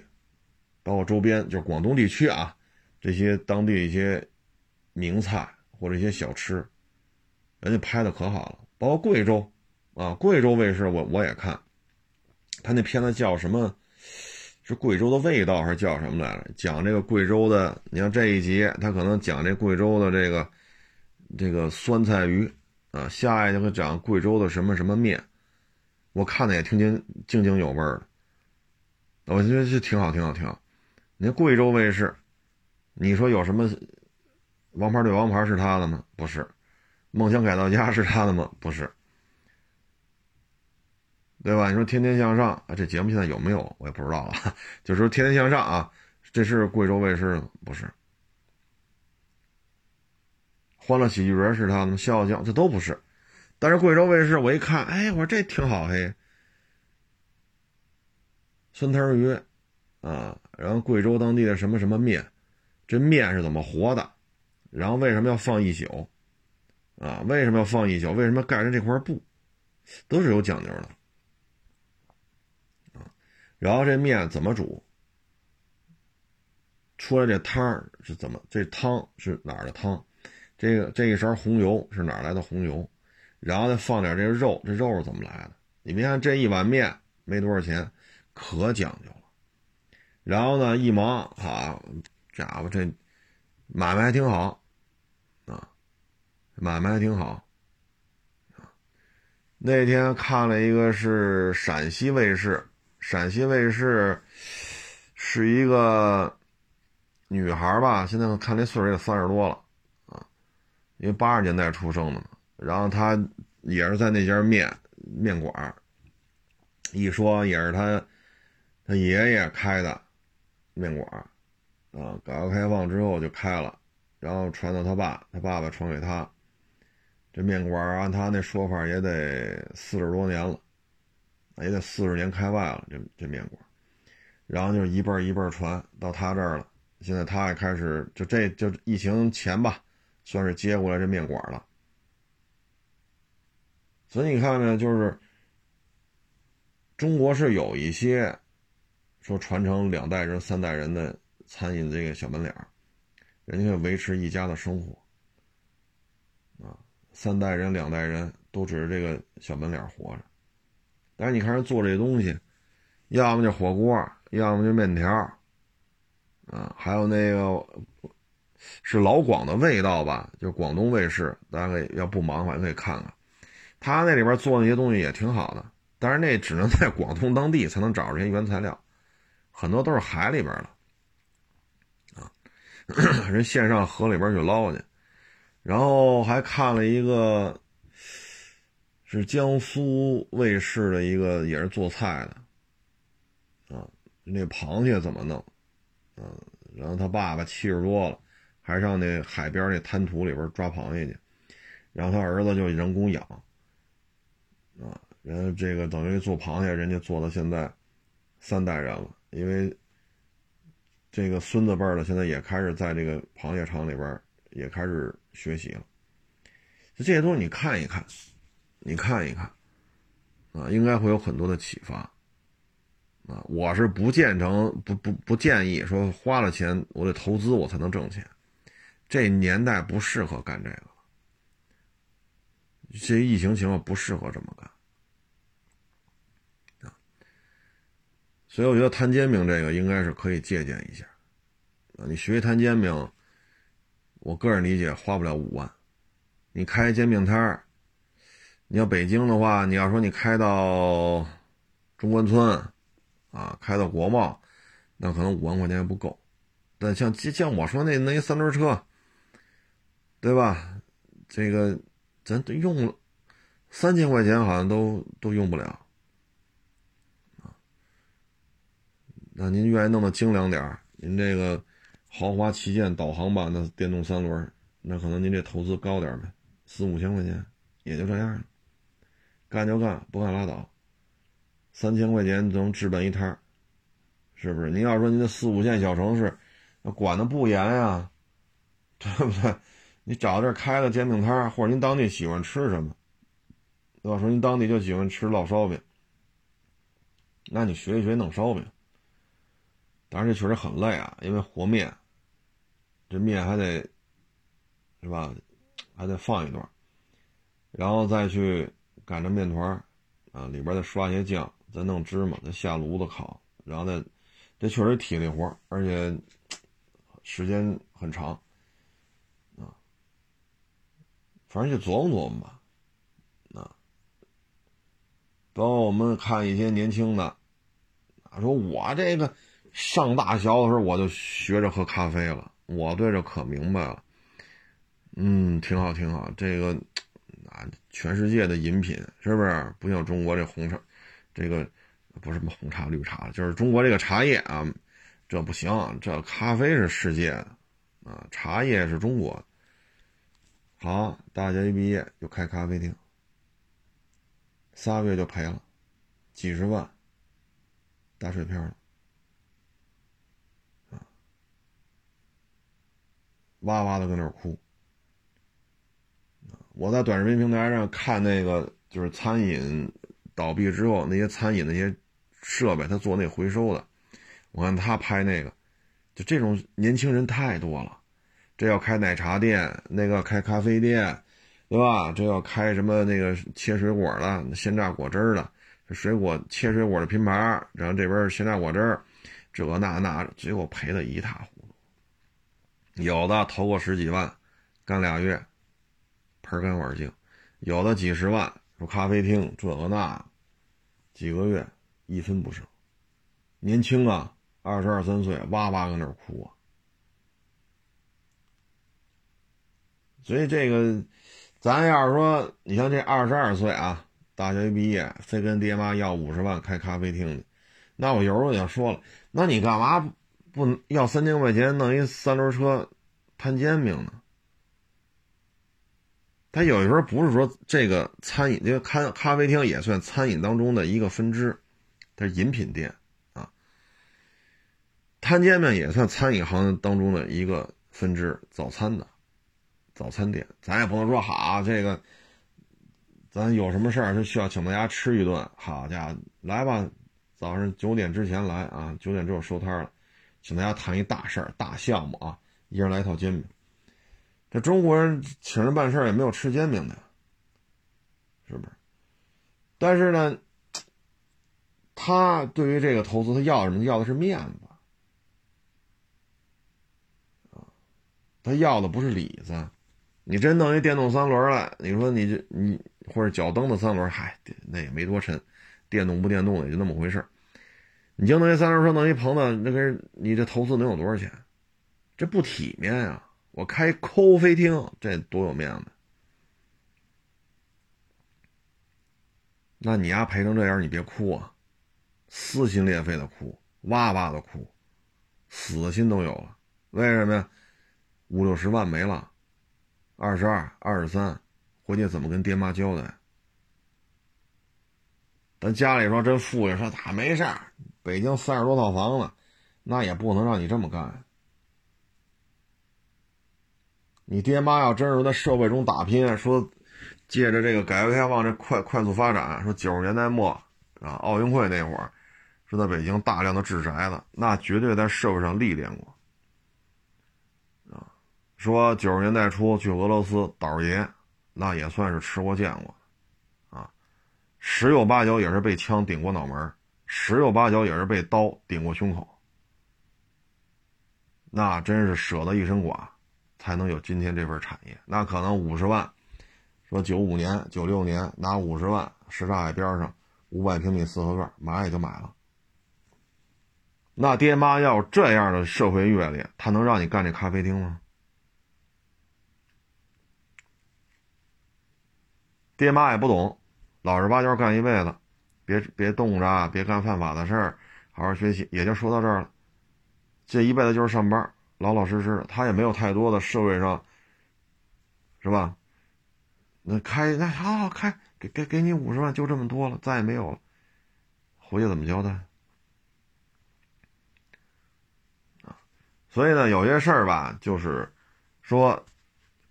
包括周边，就是广东地区啊，这些当地一些名菜或者一些小吃，人家拍的可好了，包括贵州。啊，贵州卫视我我也看，他那片子叫什么？是贵州的味道还是叫什么来着？讲这个贵州的，你像这一集，他可能讲这贵州的这个这个酸菜鱼啊，下一集会讲贵州的什么什么面，我看的也挺津津津有味的，我觉得这挺好，挺好，挺好。你贵州卫视，你说有什么王牌对王牌是他的吗？不是，梦想改造家是他的吗？不是。对吧？你说《天天向上》啊，这节目现在有没有？我也不知道了。*laughs* 就说《天天向上》啊，这是贵州卫视的，不是？《欢乐喜剧人》是他们笑笑》，这都不是。但是贵州卫视，我一看，哎，我说这挺好嘿。酸汤鱼啊，然后贵州当地的什么什么面，这面是怎么活的？然后为什么要放一宿？啊，为什么要放一宿？为什么盖上这块布？都是有讲究的。然后这面怎么煮？出来这汤是怎么？这汤是哪儿的汤？这个这一勺红油是哪来的红油？然后再放点这肉，这肉是怎么来的？你别看这一碗面没多少钱，可讲究了。然后呢，一忙啊，家伙这买卖还挺好啊，买卖还挺好。那天看了一个是陕西卫视。陕西卫视是一个女孩吧？现在看这岁数也三十多了啊，因为八十年代出生的嘛。然后她也是在那家面面馆一说也是她她爷爷开的面馆啊。改革开放之后就开了，然后传到他爸，他爸爸传给他。这面馆按他那说法也得四十多年了。也得四十年开外了，这这面馆，然后就是一辈一辈传到他这儿了。现在他也开始，就这就疫情前吧，算是接过来这面馆了。所以你看呢，就是中国是有一些说传承两代人、三代人的餐饮这个小门脸儿，人家维持一家的生活啊，三代人、两代人都指着这个小门脸活着。但是你看人做这东西，要么就火锅，要么就面条，啊，还有那个是老广的味道吧，就广东卫视，大家可以要不忙的话可以看看，他那里边做那些东西也挺好的，但是那只能在广东当地才能找着这些原材料，很多都是海里边的，啊，*coughs* 人线上河里边去捞去，然后还看了一个，是江苏卫视的一个，也是做菜的，啊，那螃蟹怎么弄，嗯，然后他爸爸七十多了，还上那海边那滩涂里边抓螃蟹去，然后他儿子就人工养，啊，然后这个等于做螃蟹，人家做到现在三代人了，因为这个孙子辈的现在也开始在这个螃蟹厂里边也开始。学习了，这些东西你看一看，你看一看，啊，应该会有很多的启发，啊，我是不建成不不不建议说花了钱我得投资我才能挣钱，这年代不适合干这个，这疫情情况不适合这么干，所以我觉得摊煎饼这个应该是可以借鉴一下，啊，你学一摊煎饼。我个人理解，花不了五万。你开煎饼摊儿，你要北京的话，你要说你开到中关村，啊，开到国贸，那可能五万块钱还不够。但像像我说那那三轮车，对吧？这个咱用了三千块钱好像都都用不了。那您愿意弄得精良点，您这个。豪华旗舰导航版的电动三轮，那可能您这投资高点呗，四五千块钱也就这样了。干就干，不干拉倒。三千块钱能置办一摊是不是？您要说您这四五线小城市，管的不严呀，对不对？你找这开个煎饼摊或者您当地喜欢吃什么，对吧？说您当地就喜欢吃烙烧饼，那你学一学弄烧饼。当然这确实很累啊，因为和面。这面还得，是吧？还得放一段，然后再去擀着面团啊，里边再刷些酱，再弄芝麻，再下炉子烤，然后再，这确实体力活，而且时间很长，啊，反正就琢磨琢磨吧，啊，包括我们看一些年轻的，啊，说我这个上大学的时候我就学着喝咖啡了。我对这可明白了，嗯，挺好，挺好。这个啊，全世界的饮品是不是不像中国这红茶？这个不是什么红茶、绿茶，就是中国这个茶叶啊，这不行。这咖啡是世界的啊，茶叶是中国。好，大学一毕业就开咖啡厅，仨月就赔了几十万，打水漂了。哇哇的搁那儿哭。我在短视频平台上看那个，就是餐饮倒闭之后，那些餐饮那些设备，他做那回收的。我看他拍那个，就这种年轻人太多了。这要开奶茶店，那个开咖啡店，对吧？这要开什么那个切水果的、鲜榨果汁的，水果切水果的品牌，然后这边鲜榨果汁，这那那，最后赔的一塌糊涂。有的投过十几万，干俩月，盆干碗净；有的几十万，说咖啡厅这个那，几个月一分不剩。年轻啊，二十二三岁，哇哇搁那哭啊。所以这个，咱要是说，你像这二十二岁啊，大学一毕业，非跟爹妈要五十万开咖啡厅的，那我有时候也说了，那你干嘛？不要三千块钱弄一三轮车摊煎饼呢？他有的时候不是说这个餐饮，这个咖咖啡厅也算餐饮当中的一个分支，它是饮品店啊。摊煎饼也算餐饮行业当中的一个分支，早餐的早餐店，咱也不能说好这个，咱有什么事儿就需要请大家吃一顿，好家伙，来吧，早上九点之前来啊，九点之后收摊了。请大家谈一大事儿、大项目啊！一人来一套煎饼。这中国人请人办事儿也没有吃煎饼的，是不是？但是呢，他对于这个投资，他要什么？要的是面子啊！他要的不是里子。你真弄一电动三轮来，你说你这你或者脚蹬的三轮，嗨，那也没多沉，电动不电动的也就那么回事儿。你就弄一三轮车，弄一棚子，那个你这投资能有多少钱？这不体面啊！我开抠飞厅，这多有面子。那你丫赔成这样，你别哭啊，撕心裂肺的哭，哇哇的哭，死心都有了。为什么呀？五六十万没了，二十二、二十三，回去怎么跟爹妈交代？咱家里说真富裕，说他没事儿，北京三十多套房子，那也不能让你这么干。你爹妈要真是在社会中打拼，说借着这个改革开放这快快速发展，说九十年代末啊奥运会那会儿，说在北京大量的置宅子，那绝对在社会上历练过。啊，说九十年代初去俄罗斯倒爷，那也算是吃过见过，啊，十有八九也是被枪顶过脑门儿，十有八九也是被刀顶过胸口，那真是舍得一身剐。才能有今天这份产业。那可能五十万，说九五年、九六年拿五十万，什刹海边上五百平米四合院，马上也就买了。那爹妈要这样的社会阅历，他能让你干这咖啡厅吗？爹妈也不懂，老实巴交干一辈子，别别动着，别干犯法的事儿，好好学习。也就说到这儿了，这一辈子就是上班。老老实实的，他也没有太多的社会上，是吧？那开那好好开，给给给你五十万，就这么多了，再也没有了。回去怎么交代？啊，所以呢，有些事儿吧，就是说，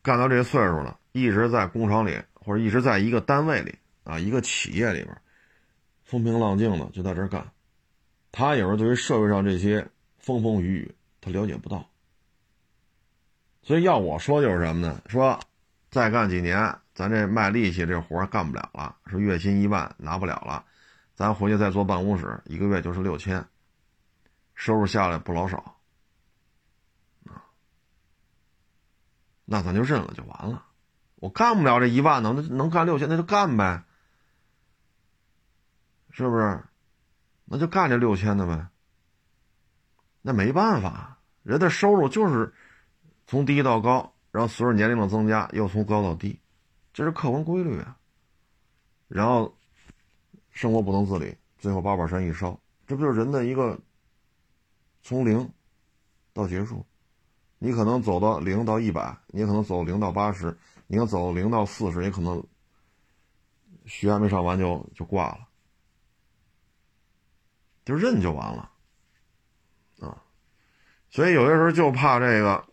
干到这岁数了，一直在工厂里，或者一直在一个单位里啊，一个企业里边，风平浪静的就在这干。他有时候对于社会上这些风风雨雨，他了解不到。所以要我说就是什么呢？说再干几年，咱这卖力气这活干不了了。说月薪一万拿不了了，咱回去再坐办公室，一个月就是六千，收入下来不老少啊。那咱就认了就完了。我干不了这一万呢，那能干六千那就干呗，是不是？那就干这六千的呗。那没办法，人的收入就是。从低到高，然后随着年龄的增加，又从高到低，这是客观规律啊。然后生活不能自理，最后八宝山一烧，这不就是人的一个从零到结束？你可能走到零到一百，你可能走零到八十，你要走零到四十，也可能学还没上完就就挂了，就认就完了啊。所以有些时候就怕这个。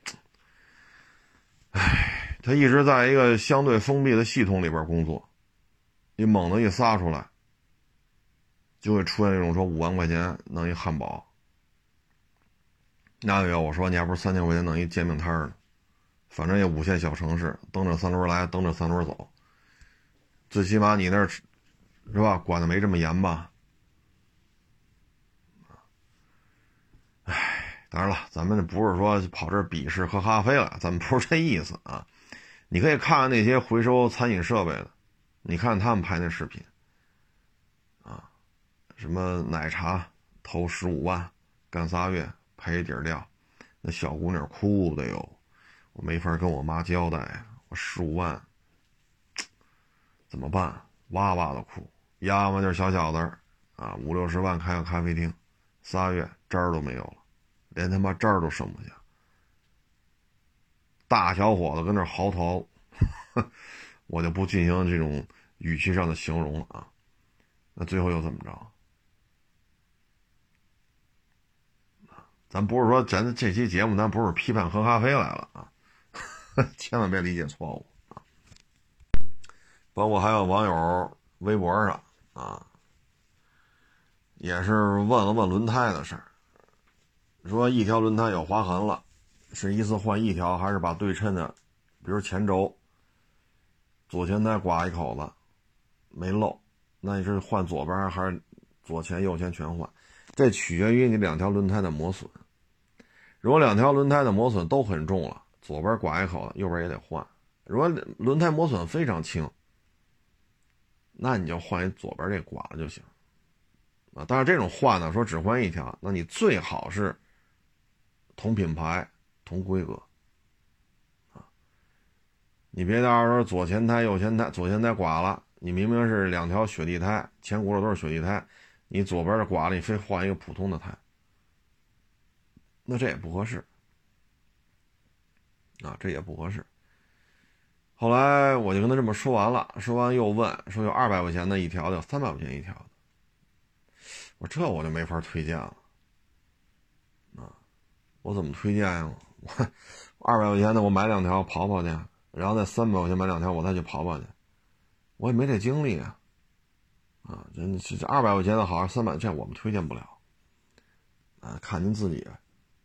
唉，他一直在一个相对封闭的系统里边工作，你猛的一撒出来，就会出现这种说五万块钱弄一汉堡。那个月我说你还不是三千块钱弄一煎饼摊呢？反正也五线小城市，蹬着三轮来，蹬着三轮走。最起码你那是吧？管的没这么严吧？唉。当然了，咱们不是说跑这儿鄙视喝咖啡了，咱们不是这意思啊。你可以看看那些回收餐饮设备的，你看他们拍那视频，啊，什么奶茶投十五万干仨月赔底儿掉，那小姑娘哭的哟，我没法跟我妈交代，我十五万怎么办？哇哇的哭。要么就是小小子啊，五六十万开个咖啡厅，仨月渣儿都没有了。连他妈这儿都剩不下，大小伙子跟那嚎啕，*laughs* 我就不进行这种语气上的形容了啊。那最后又怎么着？咱不是说咱这期节目，咱不是批判喝咖啡来了啊，*laughs* 千万别理解错误啊。包括还有网友微博上啊，也是问了问轮胎的事儿。说一条轮胎有划痕了，是一次换一条，还是把对称的，比如前轴、左前胎刮一口子没漏，那你是换左边还是左前右前全换？这取决于你两条轮胎的磨损。如果两条轮胎的磨损都很重了，左边刮一口子，右边也得换。如果轮胎磨损非常轻，那你就换一左边这刮了就行。啊，但是这种换呢，说只换一条，那你最好是。同品牌，同规格，啊你别到时候左前胎右前胎，左前胎刮了，你明明是两条雪地胎，前轱辘都是雪地胎，你左边的刮了，你非换一个普通的胎，那这也不合适啊，这也不合适。后来我就跟他这么说完了，说完又问说有二百块钱的一条的，有三百块钱一条的。我这我就没法推荐了，我怎么推荐呀？我 *laughs* 二百块钱的我买两条跑跑去，然后再三百块钱买两条我再去跑跑去，我也没这精力啊，啊，这这二百块钱的好，三百这我们推荐不了，啊，看您自己，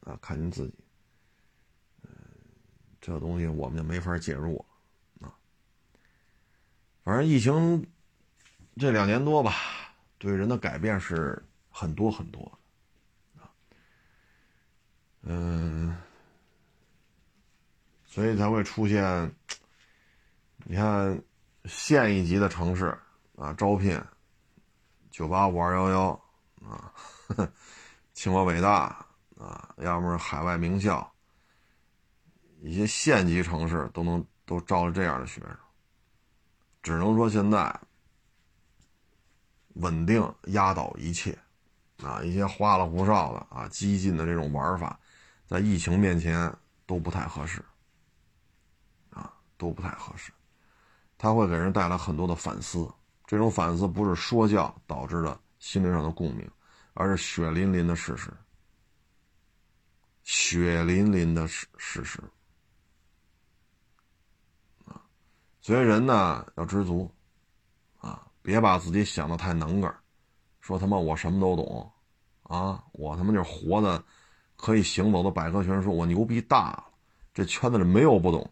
啊，看您自己，这东西我们就没法介入了。反正疫情这两年多吧，对人的改变是很多很多，嗯，所以才会出现，你看县一级的城市啊，招聘九八五二幺幺啊，*laughs* 清华北大啊，要么是海外名校，一些县级城市都能都招了这样的学生。只能说现在稳定压倒一切，啊，一些花里胡哨的啊，激进的这种玩法，在疫情面前都不太合适，啊，都不太合适，它会给人带来很多的反思。这种反思不是说教导致的心灵上的共鸣，而是血淋淋的事实，血淋淋的事事实。啊所以人呢要知足，啊，别把自己想的太能个说他妈我什么都懂，啊，我他妈就是活的可以行走的百科全书，我牛逼大了，这圈子里没有不懂，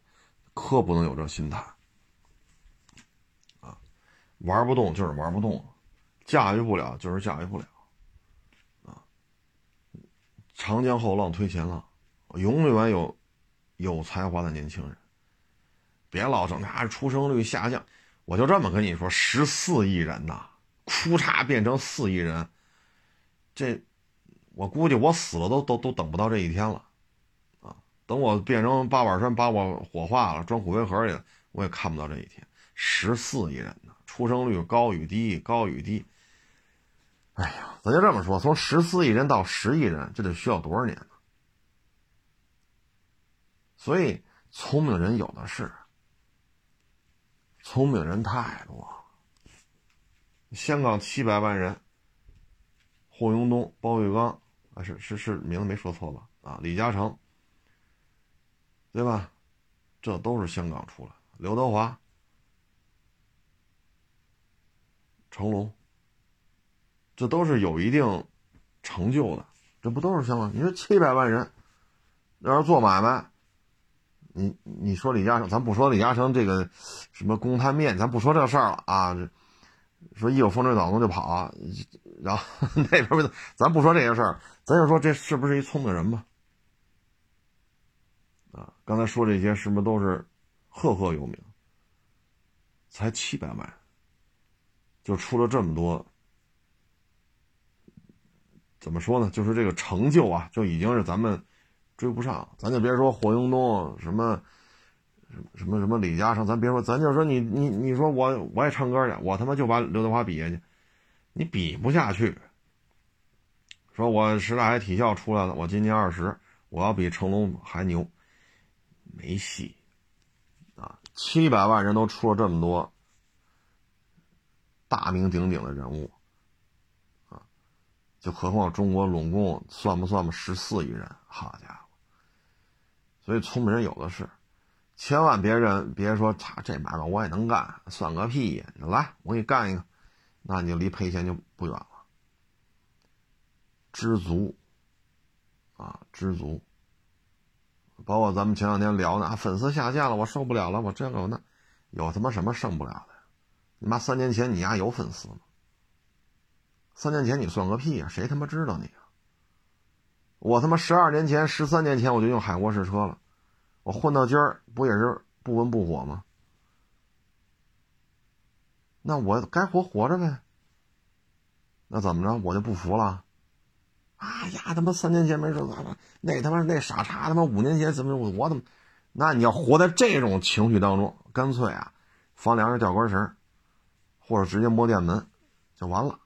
可不能有这心态，啊，玩不动就是玩不动，驾驭不了就是驾驭不了，啊，长江后浪推前浪，永远有有才华的年轻人。别老整那出生率下降，我就这么跟你说，十四亿人呐，哭嚓变成四亿人，这我估计我死了都都都等不到这一天了，啊，等我变成八宝山把我火化了装骨灰盒里了，我也看不到这一天。十四亿人呢，出生率高与低高与低，哎呀，咱就这么说，从十四亿人到十亿人，这得需要多少年呢？所以聪明人有的是。聪明人太多了。香港七百万人，霍永东、包玉刚啊，是是是，名字没说错吧？啊，李嘉诚，对吧？这都是香港出来。刘德华、成龙，这都是有一定成就的。这不都是香港？你说七百万人，要是做买卖。你你说李嘉诚，咱不说李嘉诚这个什么公摊面，咱不说这事儿了啊。说一有风吹草动就跑，然后 *laughs* 那边，咱不说这些事儿，咱就说这是不是一聪明人吧？啊，刚才说这些是不是都是赫赫有名？才七百万，就出了这么多，怎么说呢？就是这个成就啊，就已经是咱们。追不上，咱就别说霍英东什么，什么什么什么李嘉诚，咱别说，咱就说你你你说我我也唱歌去，我他妈就把刘德华比下去，你比不下去。说我十大海体校出来了，我今年二十，我要比成龙还牛，没戏啊！七百万人都出了这么多大名鼎鼎的人物啊，就何况中国拢共算不算吧？十四亿人，好家伙！所以聪明人有的是，千万别人别说他这买卖我也能干，算个屁呀！来，我给你干一个，那你就离赔钱就不远了。知足啊，知足。包括咱们前两天聊的，粉丝下架了，我受不了了，我这个那，有他妈什么剩不了的？你妈三年前你丫有粉丝吗？三年前你算个屁呀！谁他妈知道你啊？我他妈十二年前、十三年前我就用海沃试车了，我混到今儿不也是不温不火吗？那我该活活着呗。那怎么着，我就不服了？啊呀，他妈三年前没事，那他妈那傻叉他妈五年前怎么我怎么那你要活在这种情绪当中，干脆啊，房梁上吊根绳，或者直接摸电门，就完了，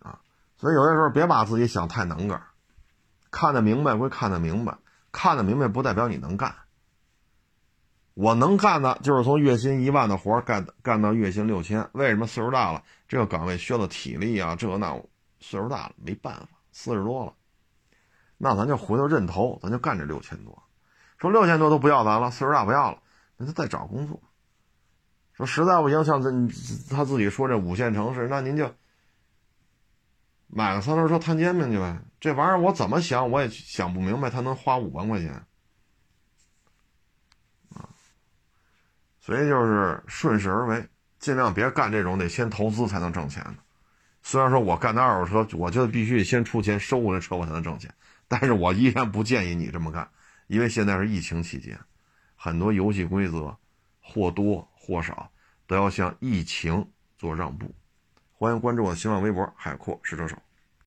啊！所以有些时候别把自己想太能个看得明白归看得明白，看得明白不代表你能干。我能干的就是从月薪一万的活干干到月薪六千。为什么岁数大了，这个岗位需要的体力啊，这那，岁数大了没办法，四十多了，那咱就回头认头，咱就干这六千多。说六千多都不要咱了，岁数大不要了，那就再找工作。说实在不行，像这他自己说这五线城市，那您就买个三轮车摊煎饼去呗。这玩意儿我怎么想我也想不明白，他能花五万块钱啊。所以就是顺势而为，尽量别干这种得先投资才能挣钱的。虽然说我干的二手车，我就必须先出钱收回来车，我才能挣钱。但是我依然不建议你这么干，因为现在是疫情期间，很多游戏规则或多或少都要向疫情做让步。欢迎关注我的新浪微博“海阔试车手”。